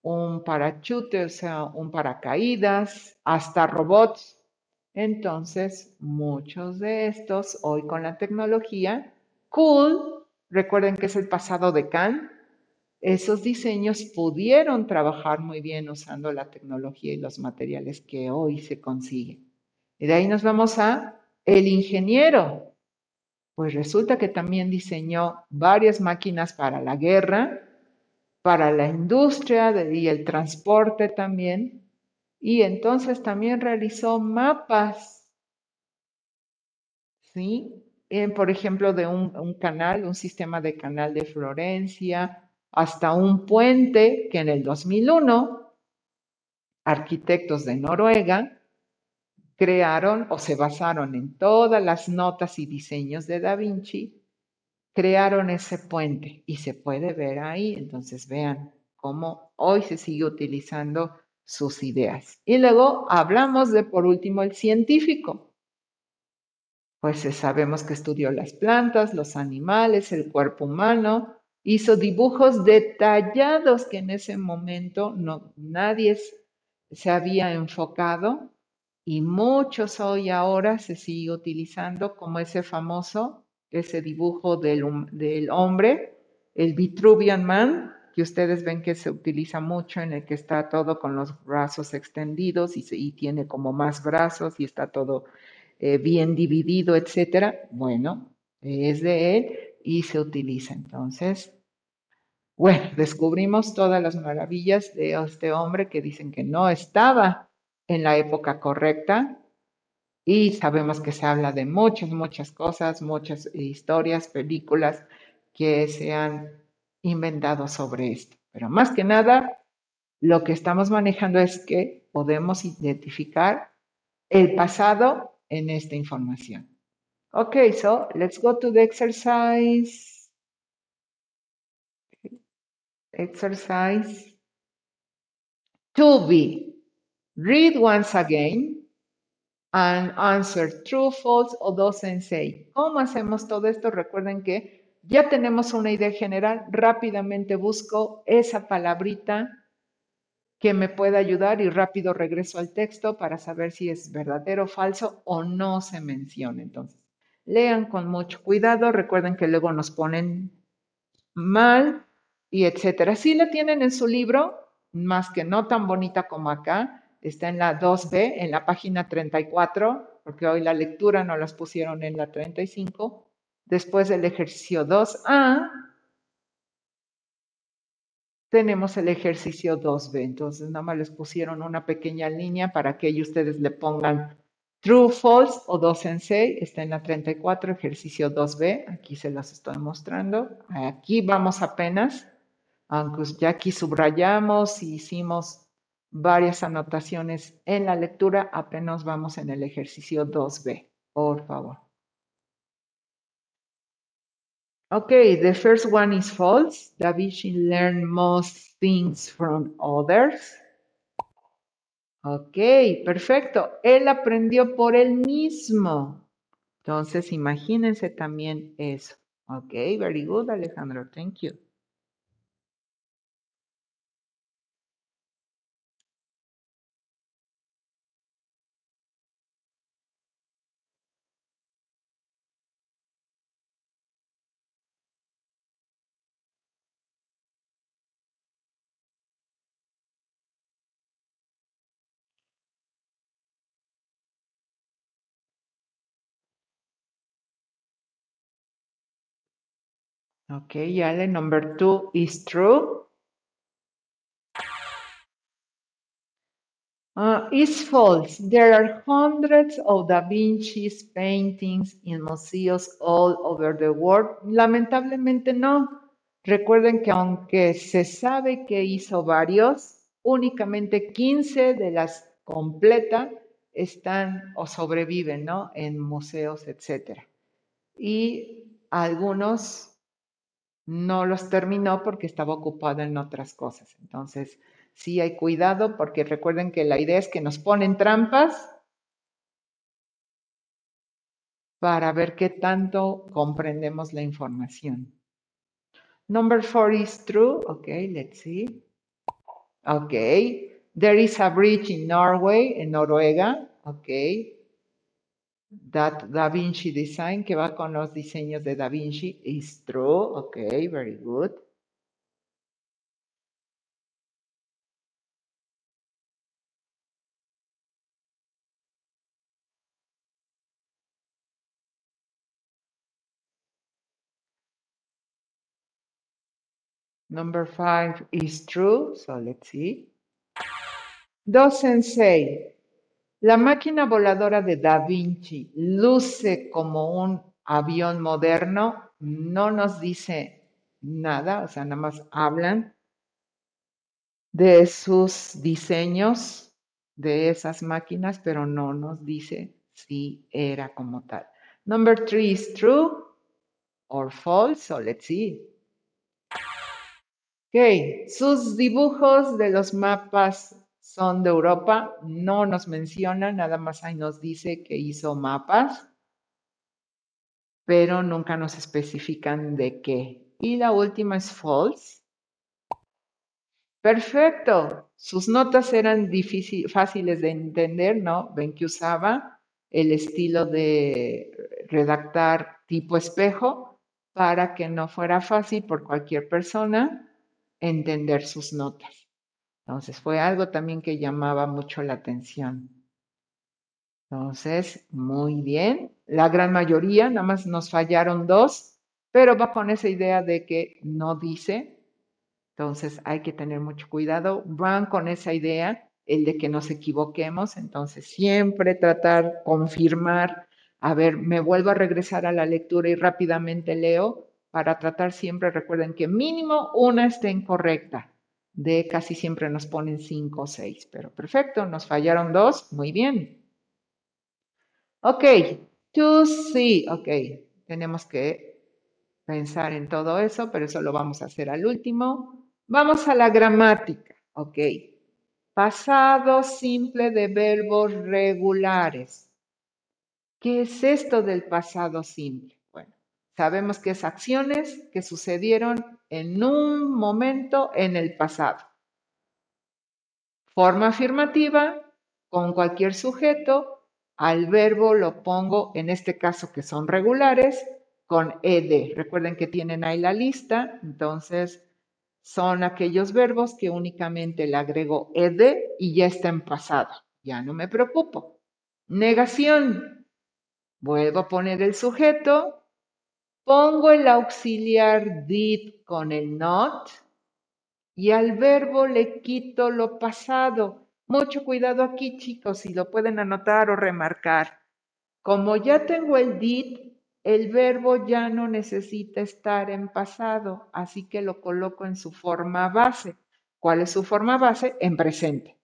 un parachute, o sea, un paracaídas, hasta robots. Entonces, muchos de estos, hoy con la tecnología, cool, recuerden que es el pasado de Khan, esos diseños pudieron trabajar muy bien usando la tecnología y los materiales que hoy se consiguen. Y de ahí nos vamos a el ingeniero. Pues resulta que también diseñó varias máquinas para la guerra, para la industria y el transporte también. Y entonces también realizó mapas, ¿sí? por ejemplo, de un, un, canal, un sistema de canal de Florencia, hasta un puente que en el 2001, arquitectos de Noruega crearon o se basaron en todas las notas y diseños de Da Vinci crearon ese puente y se puede ver ahí. Entonces vean cómo hoy se sigue utilizando sus ideas. Y luego hablamos de, por último, el científico. Pues sabemos que estudió las plantas, los animales, el cuerpo humano, hizo dibujos detallados que en ese momento no, nadie se había enfocado y muchos hoy ahora se sigue utilizando como ese famoso ese dibujo del, del hombre, el Vitruvian Man, que ustedes ven que se utiliza mucho, en el que está todo con los brazos extendidos y, tiene como más brazos y está todo eh, bien dividido, etcétera. Bueno, es de él y se utiliza. Entonces, bueno, descubrimos todas las maravillas de este hombre que dicen que no estaba en la época correcta, y sabemos que se habla de muchas, muchas cosas, muchas historias, películas que se han inventado sobre esto. Pero más que nada, lo que estamos manejando es que podemos identificar el pasado en esta información. Okay, so let's go to the exercise. Exercise 2B. Read once again and answer true, false o dos en say. ¿Cómo hacemos todo esto? Recuerden que ya tenemos una idea general. Rápidamente busco esa palabrita que me pueda ayudar y rápido regreso al texto para saber si es verdadero, falso o no se menciona. Entonces, lean con mucho cuidado. Recuerden que luego nos ponen mal y etcétera. Si la tienen en su libro, más que no tan bonita como acá, está en la 2B, en la página 34, porque hoy la lectura no las pusieron en la 35. Después del ejercicio 2A, tenemos el ejercicio 2B. Entonces, nada más les pusieron una pequeña línea para que ustedes le pongan true, false o 2 en 6. Está en la 34, ejercicio 2B. Aquí se las estoy mostrando. Aquí vamos apenas, aunque ya aquí subrayamos y hicimos varias anotaciones en la lectura, apenas vamos en el ejercicio 2B, por favor. Okay, the first one is false. Da Vinci learned most things from others. Ok, perfecto. Él aprendió por él mismo. Entonces, imagínense también eso. Ok, very good, Alejandro. Thank you. Okay, Ale, number two is true. Uh, is false. There are hundreds of Da Vinci's paintings in museums all over the world. Lamentablemente no. Recuerden que aunque se sabe que hizo varios, únicamente 15 de las completas están o sobreviven, ¿no? En museos, etcétera. Y algunos no los terminó porque estaba ocupado en otras cosas. Entonces, sí hay cuidado porque recuerden que la idea es que nos ponen trampas para ver qué tanto comprendemos la información. Number four is true. Okay, let's see. Okay, there is a bridge in Norway, en Noruega. Okay, that Da Vinci design que va con los diseños de Da Vinci is true. Okay, very good. Number five is true, so let's see. Doesn't say. La máquina voladora de Da Vinci luce como un avión moderno, no nos dice nada, o sea, nada más hablan de sus diseños de esas máquinas, pero no nos dice si era como tal. Number three is true or false, so let's see. Ok, sus dibujos de los mapas son de Europa, no nos menciona, nada más ahí nos dice que hizo mapas, pero nunca nos especifican de qué. Y la última es false. Perfecto, sus notas eran fáciles de entender, ¿no? Ven que usaba el estilo de redactar tipo espejo para que no fuera fácil por cualquier persona entender sus notas. Entonces fue algo también que llamaba mucho la atención. Entonces, muy bien. La gran mayoría, nada más nos fallaron dos, pero va con esa idea de que no dice. Entonces hay que tener mucho cuidado. Van con esa idea, el de que nos equivoquemos. Entonces siempre tratar, confirmar. A ver, me vuelvo a regresar a la lectura y rápidamente leo para tratar siempre, recuerden que mínimo una esté incorrecta. De casi siempre nos ponen cinco o seis, pero perfecto, nos fallaron dos, muy bien. Ok, to see, ok, tenemos que pensar en todo eso, pero eso lo vamos a hacer al último. Vamos a la gramática, ok. Pasado simple de verbos regulares. ¿Qué es esto del pasado simple? Sabemos que es acciones que sucedieron en un momento en el pasado. Forma afirmativa con cualquier sujeto, al verbo lo pongo, en este caso que son regulares, con ed. Recuerden que tienen ahí la lista, entonces son aquellos verbos que únicamente le agrego ed y ya está en pasado. Ya no me preocupo. Negación. Vuelvo a poner el sujeto, Pongo el auxiliar did con el not y al verbo le quito lo pasado. Mucho cuidado aquí, chicos, si lo pueden anotar o remarcar. Como ya tengo el did, el verbo ya no necesita estar en pasado, así que lo coloco en su forma base. ¿Cuál es su forma base? En presente.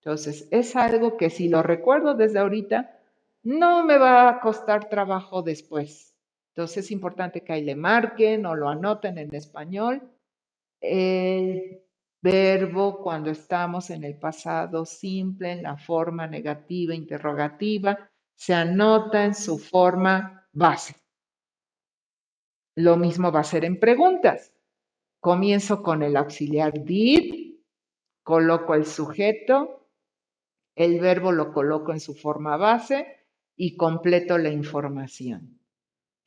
Entonces, es algo que si lo recuerdo desde ahorita, no me va a costar trabajo después. Entonces es importante que ahí le marquen o lo anoten en español. El verbo cuando estamos en el pasado simple, en la forma negativa, interrogativa, se anota en su forma base. Lo mismo va a ser en preguntas. Comienzo con el auxiliar did, coloco el sujeto, el verbo lo coloco en su forma base y completo la información.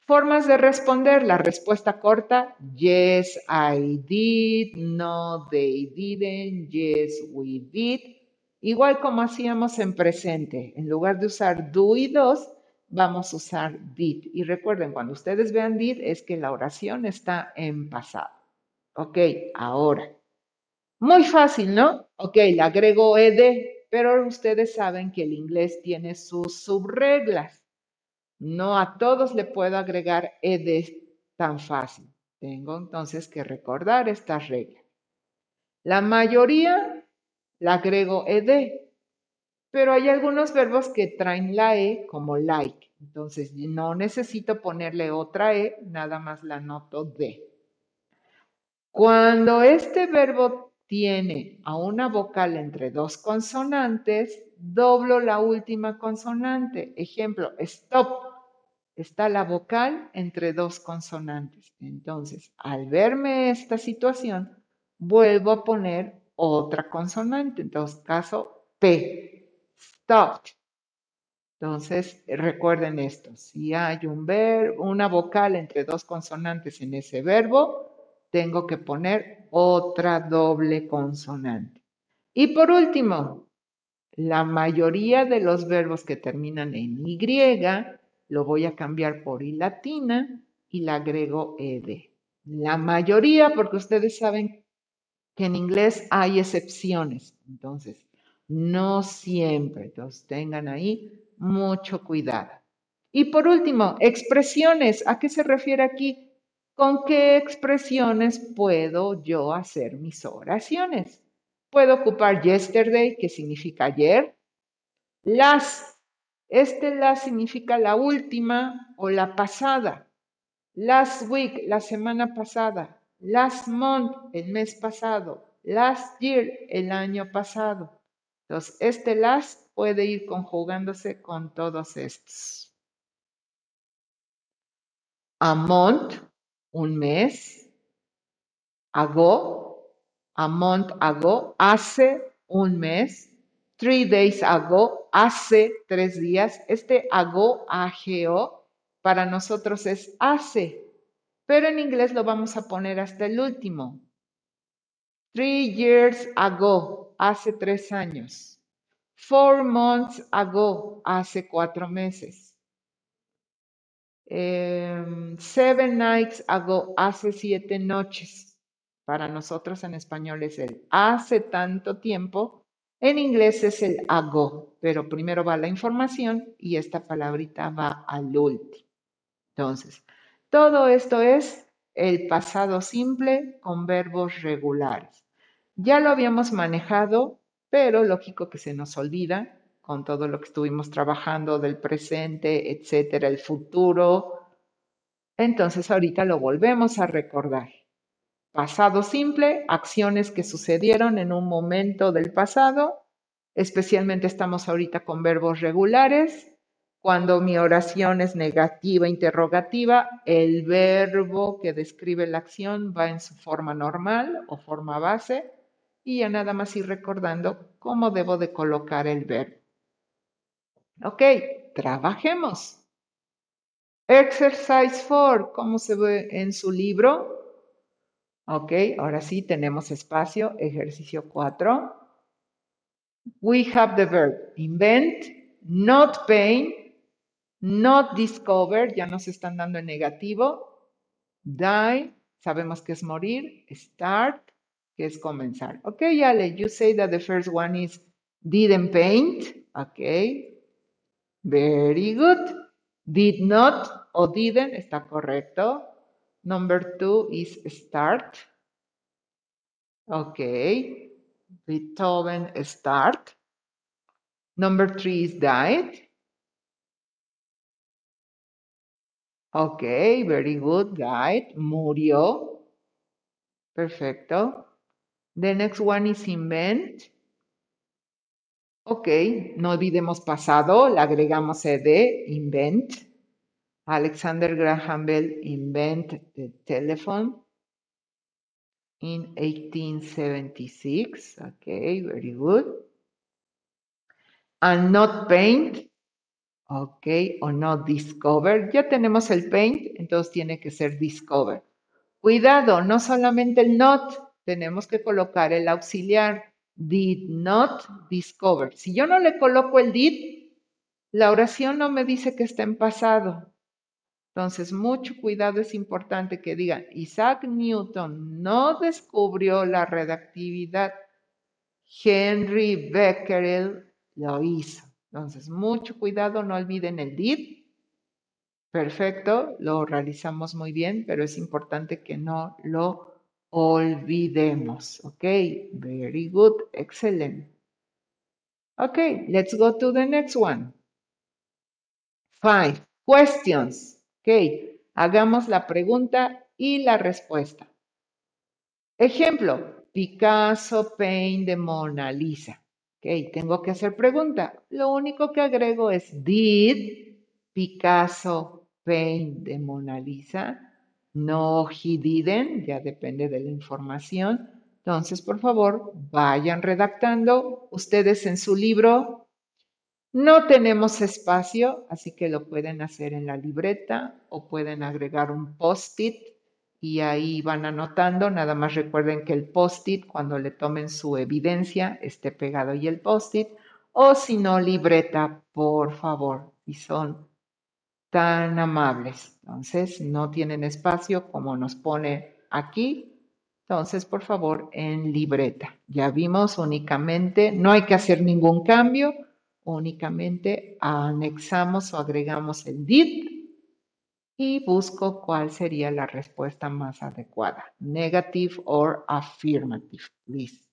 Formas de responder. La respuesta corta, yes, I did, no, they didn't, yes, we did. Igual como hacíamos en presente, en lugar de usar do y dos, vamos a usar did. Y recuerden, cuando ustedes vean did, es que la oración está en pasado. Ok, ahora. Muy fácil, ¿no? Ok, le agrego ed, pero ustedes saben que el inglés tiene sus subreglas. No a todos le puedo agregar ed tan fácil. Tengo entonces que recordar estas reglas. La mayoría la agrego ed, pero hay algunos verbos que traen la e como like. Entonces no necesito ponerle otra e, nada más la noto de. Cuando este verbo tiene a una vocal entre dos consonantes, doblo la última consonante. Ejemplo, stop. Está la vocal entre dos consonantes. Entonces, al verme esta situación, vuelvo a poner otra consonante. En todo caso, P. Stop. Entonces, recuerden esto. Si hay un verbo, una vocal entre dos consonantes en ese verbo, tengo que poner otra doble consonante. Y por último, la mayoría de los verbos que terminan en Y lo voy a cambiar por I latina y le agrego ed. La mayoría, porque ustedes saben que en inglés hay excepciones. Entonces, no siempre. Entonces, tengan ahí mucho cuidado. Y por último, expresiones. ¿A qué se refiere aquí? ¿Con qué expresiones puedo yo hacer mis oraciones? Puedo ocupar yesterday, que significa ayer. Las, este las significa la última o la pasada. Last week, la semana pasada. Last month, el mes pasado. Last year, el año pasado. Entonces, este last puede ir conjugándose con todos estos. A month, un mes, ago, a month ago, hace un mes, three days ago, hace tres días. Este ago, ageo, para nosotros es hace, pero en inglés lo vamos a poner hasta el último. Three years ago, hace tres años. Four months ago, hace cuatro meses. Em, seven nights ago, hace siete noches. Para nosotros en español es el hace tanto tiempo. En inglés es el ago, pero primero va la información y esta palabrita va al último. Entonces, todo esto es el pasado simple con verbos regulares. Ya lo habíamos manejado, pero lógico que se nos olvida con todo lo que estuvimos trabajando del presente, etcétera, el futuro. Entonces ahorita lo volvemos a recordar. Pasado simple, acciones que sucedieron en un momento del pasado, especialmente estamos ahorita con verbos regulares. Cuando mi oración es negativa, interrogativa, el verbo que describe la acción va en su forma normal o forma base y ya nada más ir recordando cómo debo de colocar el verbo. Ok, trabajemos. Exercise 4, ¿cómo se ve en su libro? Ok, ahora sí tenemos espacio. Ejercicio 4. We have the verb invent, not paint, not discover, ya nos están dando en negativo. Die, sabemos que es morir. Start, que es comenzar. Ok, Ale, you say that the first one is didn't paint. Ok, Very good. Did not o didn't está correcto. Number two is start. Okay. Beethoven start. Number three is died. Okay, very good. Died. Murió. Perfecto. The next one is invent. Ok, no olvidemos pasado, le agregamos ed, invent. Alexander Graham Bell invent the telephone in 1876. Okay, very good. And not paint. Ok, o not discover. Ya tenemos el paint, entonces tiene que ser discover. Cuidado, no solamente el not, tenemos que colocar el auxiliar. Did not discover. Si yo no le coloco el did, la oración no me dice que está en pasado. Entonces, mucho cuidado es importante que diga, Isaac Newton no descubrió la redactividad, Henry Becquerel lo hizo. Entonces, mucho cuidado, no olviden el did. Perfecto, lo realizamos muy bien, pero es importante que no lo olvidemos. Ok, very good, excellent. Okay, let's go to the next one. Five questions. Ok, hagamos la pregunta y la respuesta. Ejemplo, Picasso Paint de Mona Lisa. Ok, tengo que hacer pregunta. Lo único que agrego es did Picasso paint de Mona Lisa. No, he didn't, ya depende de la información. Entonces, por favor, vayan redactando ustedes en su libro. No tenemos espacio, así que lo pueden hacer en la libreta o pueden agregar un post-it y ahí van anotando. Nada más recuerden que el post-it, cuando le tomen su evidencia, esté pegado y el post-it. O si no, libreta, por favor. Y son tan amables. Entonces, no tienen espacio como nos pone aquí. Entonces, por favor, en libreta. Ya vimos únicamente, no hay que hacer ningún cambio, únicamente anexamos o agregamos el did y busco cuál sería la respuesta más adecuada. Negative or affirmative, please.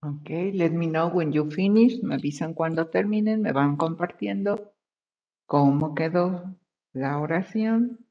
Ok, let me know when you finish. Me avisan cuando terminen, me van compartiendo cómo quedó la oración.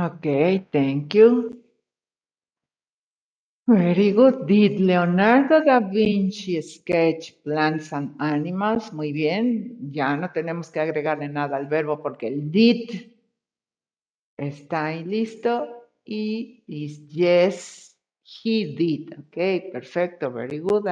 Okay, thank you. Very good. Did Leonardo da Vinci sketch plants and animals? Muy bien. Ya no tenemos que agregarle nada al verbo porque el did está ahí listo. Y is yes, he did. Okay, perfecto. Very good.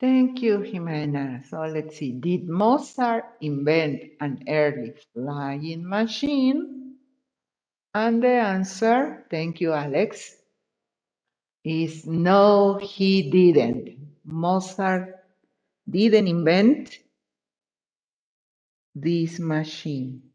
Thank you, Jimena. So let's see. Did Mozart invent an early flying machine? And the answer, thank you, Alex, is no, he didn't. Mozart didn't invent this machine.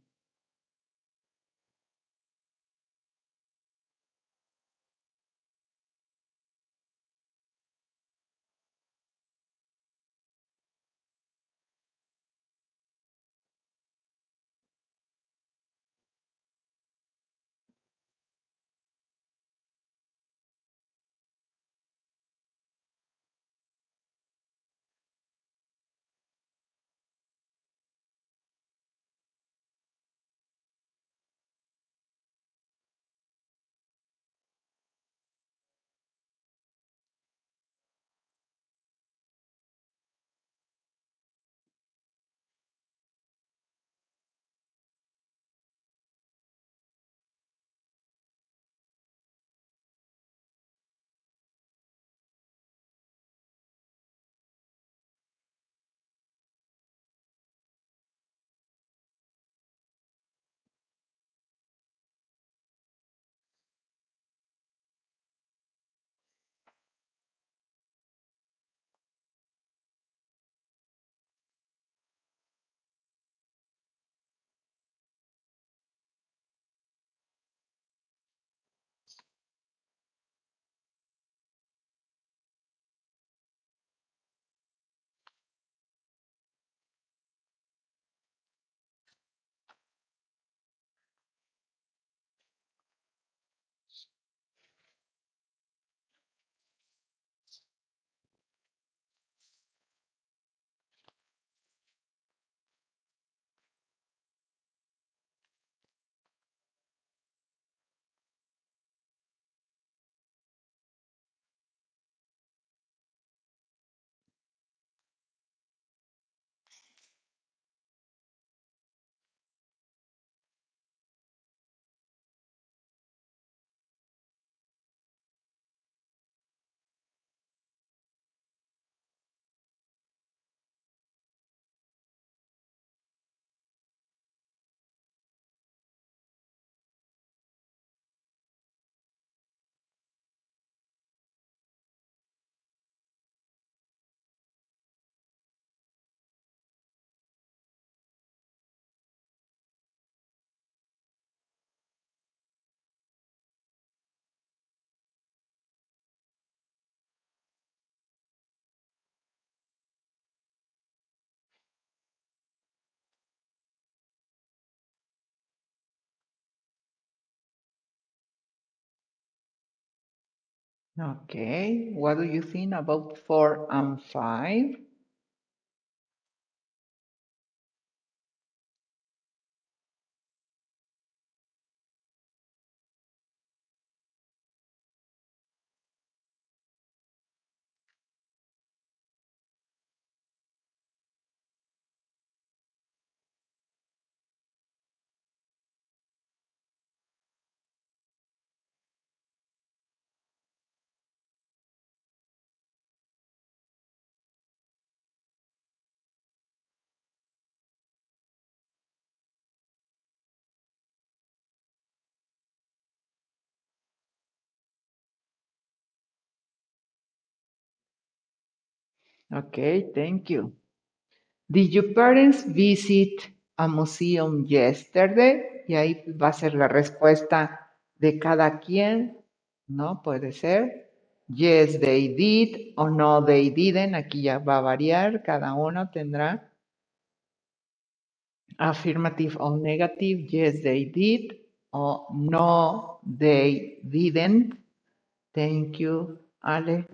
Okay, what do you think about four and five? Okay, thank you. Did your parents visit a museum yesterday? Y ahí va a ser la respuesta de cada quien, ¿no? Puede ser. Yes, they did o no, they didn't. Aquí ya va a variar, cada uno tendrá affirmative o negative. Yes, they did o no, they didn't. Thank you, Ale.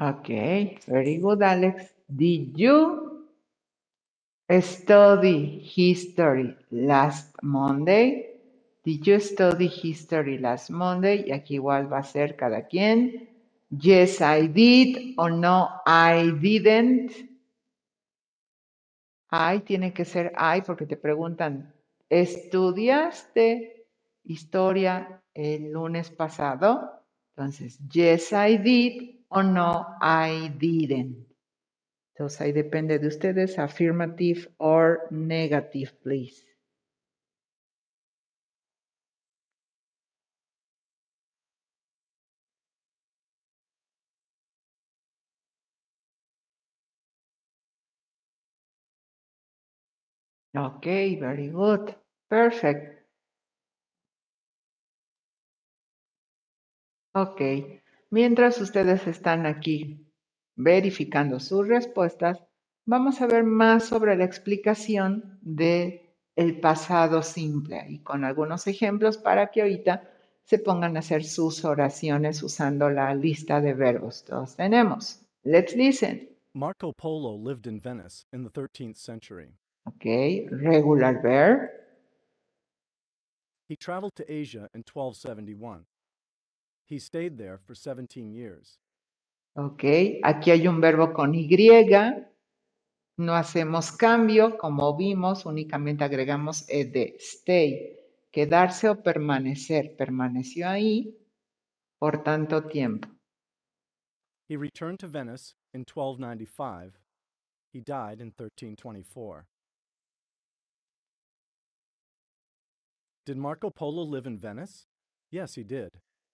Okay, very good, Alex. Did you study history last Monday? Did you study history last Monday? Y aquí igual va a ser cada quien. Yes, I did o no, I didn't. I tiene que ser I porque te preguntan, ¿estudiaste historia el lunes pasado? Entonces, yes, I did o no, I didn't. Entonces ahí depende de ustedes, affirmative or negative, please. Okay, very good. Perfect. Ok. Mientras ustedes están aquí verificando sus respuestas, vamos a ver más sobre la explicación de el pasado simple y con algunos ejemplos para que ahorita se pongan a hacer sus oraciones usando la lista de verbos. Todos tenemos. Let's listen. Marco Polo lived in Venice in the 13th century. Ok, regular verb. He traveled to Asia in 1271. He stayed there for 17 years. Ok, aquí hay un verbo con Y. No hacemos cambio, como vimos, únicamente agregamos ed, stay, quedarse o permanecer. Permaneció ahí por tanto tiempo. He returned to Venice in 1295. He died in 1324. Did Marco Polo live in Venice? Yes, he did.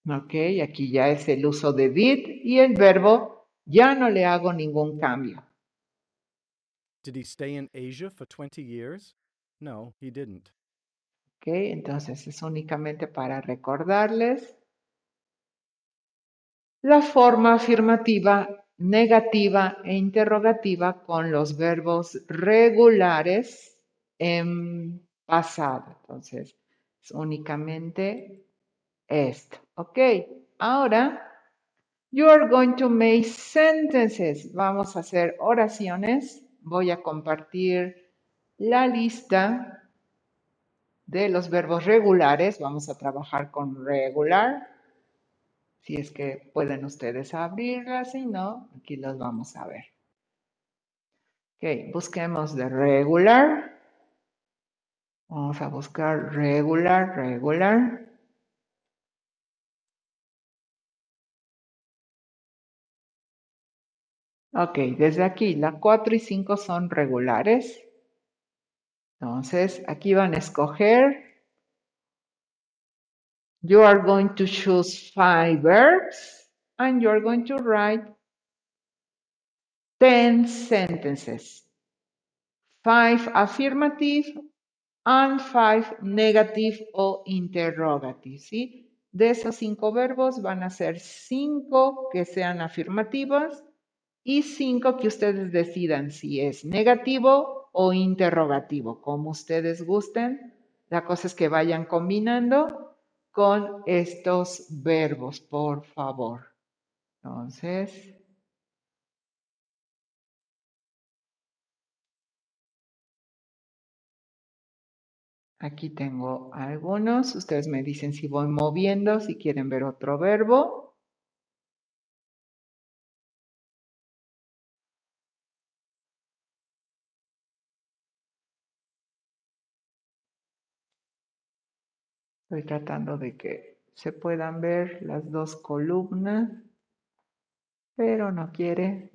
Ok, aquí ya es el uso de did y el verbo ya no le hago ningún cambio. Did he stay in Asia for 20 years? No, he didn't. Ok, entonces es únicamente para recordarles la forma afirmativa, negativa e interrogativa con los verbos regulares en pasado. Entonces, es únicamente esto. Ok, ahora you are going to make sentences. Vamos a hacer oraciones. Voy a compartir la lista de los verbos regulares. Vamos a trabajar con regular. Si es que pueden ustedes abrirla, si no, aquí los vamos a ver. Ok, busquemos de regular. Vamos a buscar regular, regular. Ok, desde aquí, la 4 y 5 son regulares. Entonces, aquí van a escoger. You are going to choose five verbs and you're going to write 10 sentences. Five affirmative and five negative o interrogative, ¿sí? De esos cinco verbos van a ser cinco que sean afirmativas y cinco que ustedes decidan si es negativo o interrogativo, como ustedes gusten. La cosa es que vayan combinando con estos verbos, por favor. Entonces, aquí tengo algunos. Ustedes me dicen si voy moviendo, si quieren ver otro verbo. Estoy tratando de que se puedan ver las dos columnas, pero no quiere.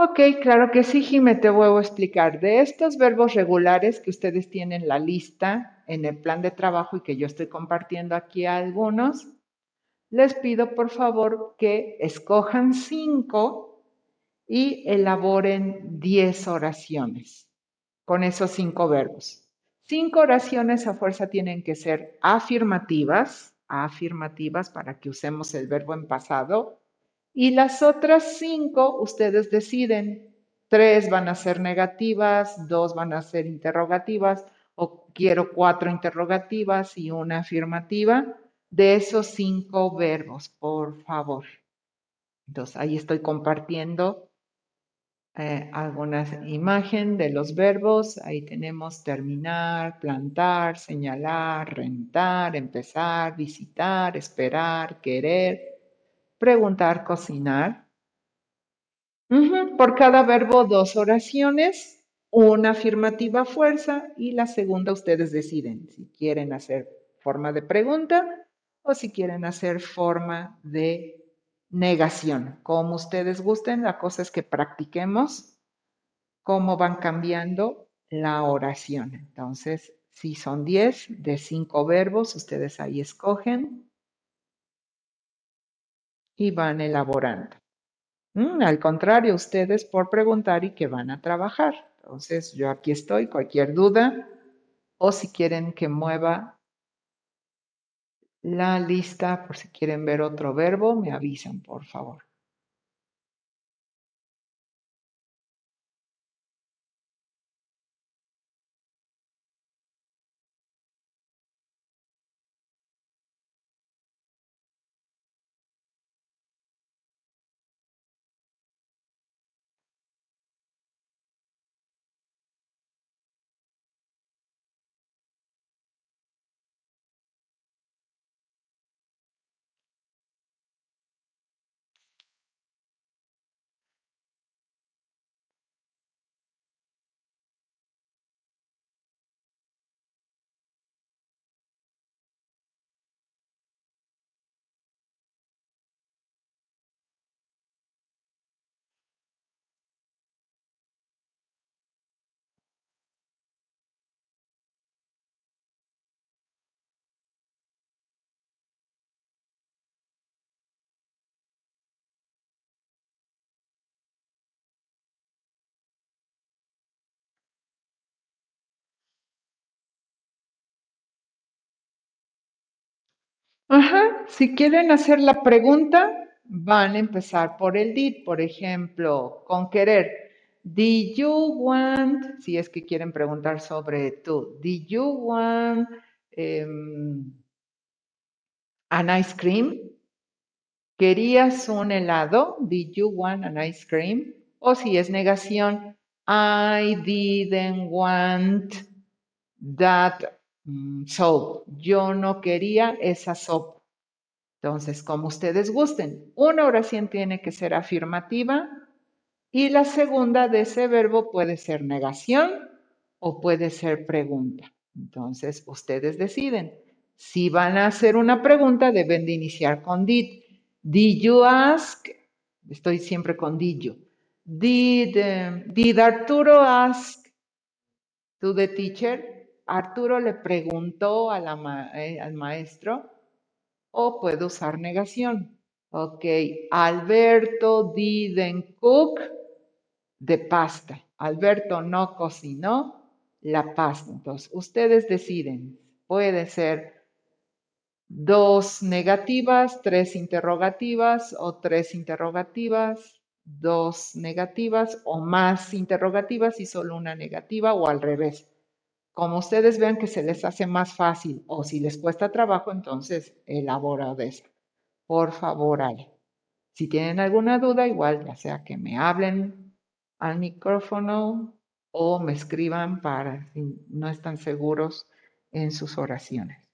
Ok, claro que sí, Jimé, te vuelvo a explicar. De estos verbos regulares que ustedes tienen la lista en el plan de trabajo y que yo estoy compartiendo aquí a algunos, les pido por favor que escojan cinco y elaboren diez oraciones con esos cinco verbos. Cinco oraciones a fuerza tienen que ser afirmativas, afirmativas para que usemos el verbo en pasado y las otras cinco, ustedes deciden. Tres van a ser negativas, dos van a ser interrogativas, o quiero cuatro interrogativas y una afirmativa de esos cinco verbos, por favor. Entonces, ahí estoy compartiendo eh, algunas imágenes de los verbos. Ahí tenemos terminar, plantar, señalar, rentar, empezar, visitar, esperar, querer preguntar, cocinar. Por cada verbo, dos oraciones, una afirmativa fuerza y la segunda ustedes deciden si quieren hacer forma de pregunta o si quieren hacer forma de negación. Como ustedes gusten, la cosa es que practiquemos cómo van cambiando la oración. Entonces, si son 10 de cinco verbos, ustedes ahí escogen y van elaborando. Mm, al contrario, ustedes por preguntar y que van a trabajar. Entonces, yo aquí estoy, cualquier duda o si quieren que mueva la lista por si quieren ver otro verbo, me avisan, por favor. Ajá, si quieren hacer la pregunta, van a empezar por el did, por ejemplo, con querer. Did you want, si es que quieren preguntar sobre tú, did you want em, an ice cream? ¿Querías un helado? Did you want an ice cream? O si es negación, I didn't want that soap. Yo no quería esa sopa. Entonces, como ustedes gusten, una oración tiene que ser afirmativa Y la segunda de ese verbo puede ser negación o puede ser pregunta. Entonces, ustedes deciden. Si van a hacer una pregunta, deben de iniciar con did. Did you ask? Estoy siempre con did you. Eh, did Arturo ask to the teacher? Arturo le preguntó eh, al maestro o puedo usar negación. Ok, Alberto didn't cook the pasta. Alberto no cocinó la pasta. Entonces, ustedes deciden. Puede ser dos negativas, tres interrogativas o tres interrogativas, dos negativas o más interrogativas y solo una negativa o al revés. Como ustedes vean que se les hace más fácil o si les cuesta trabajo, entonces elabora eso. Por favor, Ale. Si tienen alguna duda, igual ya sea que me hablen al micrófono o me escriban para si no están seguros en sus oraciones.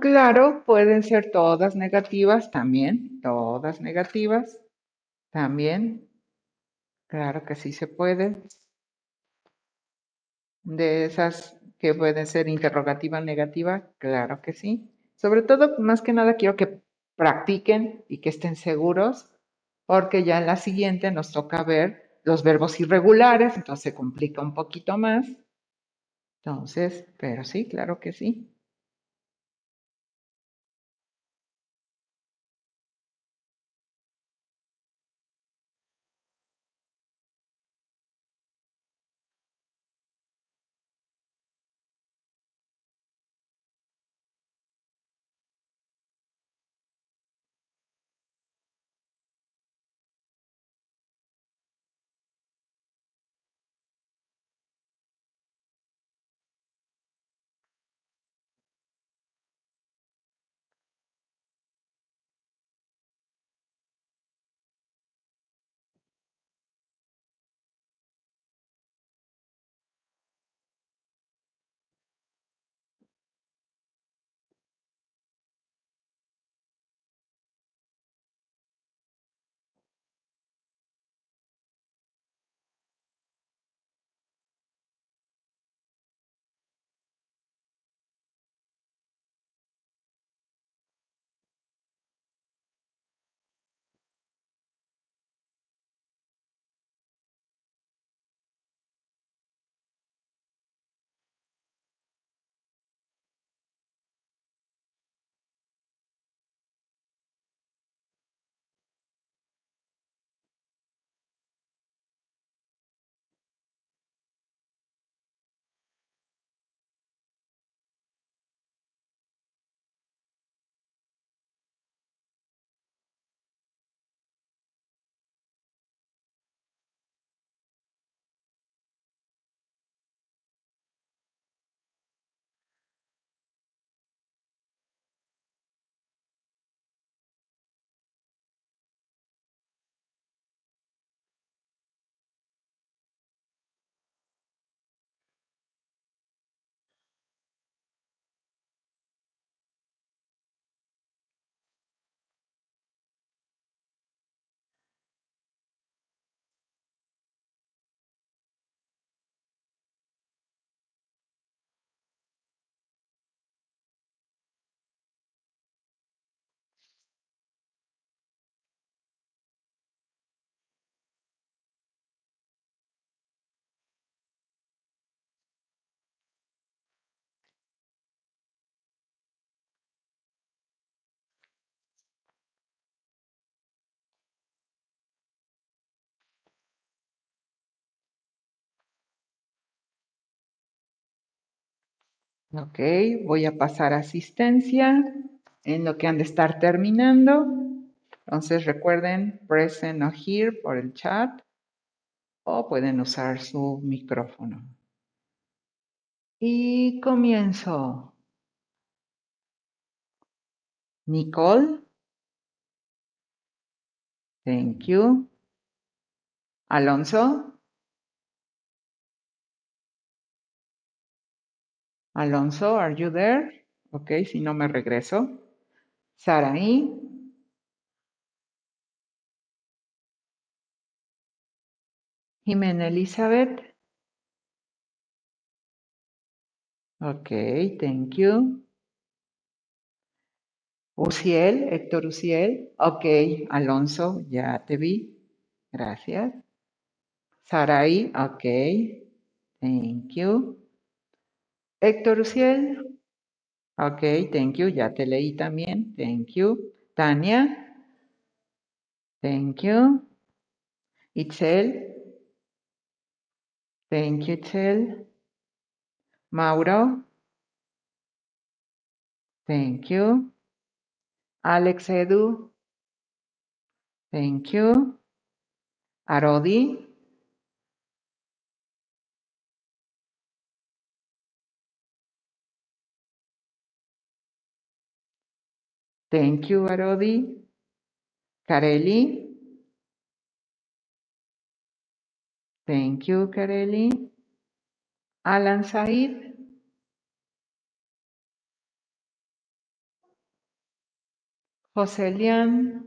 Claro, pueden ser todas negativas también, todas negativas también. Claro que sí se puede. De esas que pueden ser interrogativa negativa, claro que sí. Sobre todo, más que nada, quiero que practiquen y que estén seguros, porque ya en la siguiente nos toca ver los verbos irregulares, entonces se complica un poquito más. Entonces, pero sí, claro que sí. Ok, voy a pasar asistencia en lo que han de estar terminando. Entonces recuerden present o here por el chat o pueden usar su micrófono. Y comienzo. Nicole. Thank you. Alonso. Alonso, are you there? Ok, si no me regreso. Saraí. Jimena Elizabeth. Ok, thank you. Uciel, Héctor Uciel. Ok, Alonso, ya te vi. Gracias. Saraí, ok. Thank you. Héctor Uciel. Ok, thank you. Ya te leí también. Thank you. Tania. Thank you. Itzel. Thank you, Itzel. Mauro. Thank you. Alex Edu. Thank you. Arodi. Thank you, Arodi. Kareli? Thank you, Kareli. Alan Said? Joselian?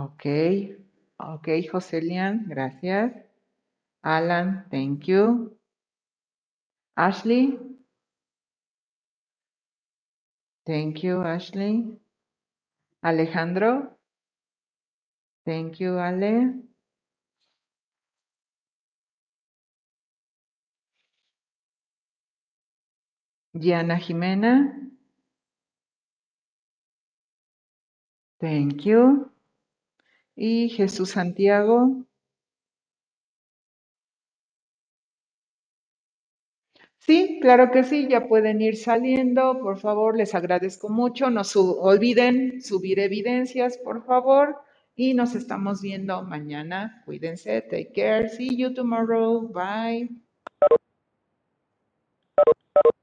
Ok, ok, José Elian, gracias. Alan, thank you. Ashley. Thank you, Ashley. Alejandro. Thank you, Ale. Diana Jimena. Thank you. Y Jesús Santiago. Sí, claro que sí, ya pueden ir saliendo, por favor, les agradezco mucho. No su- olviden subir evidencias, por favor, y nos estamos viendo mañana. Cuídense, take care, see you tomorrow, bye.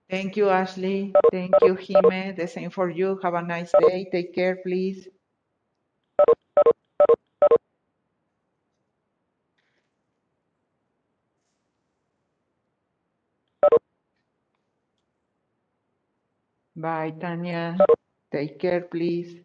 Thank you, Ashley. Thank you, Jime. The same for you. Have a nice day. Take care, please. Bye, Tanya. Take care, please.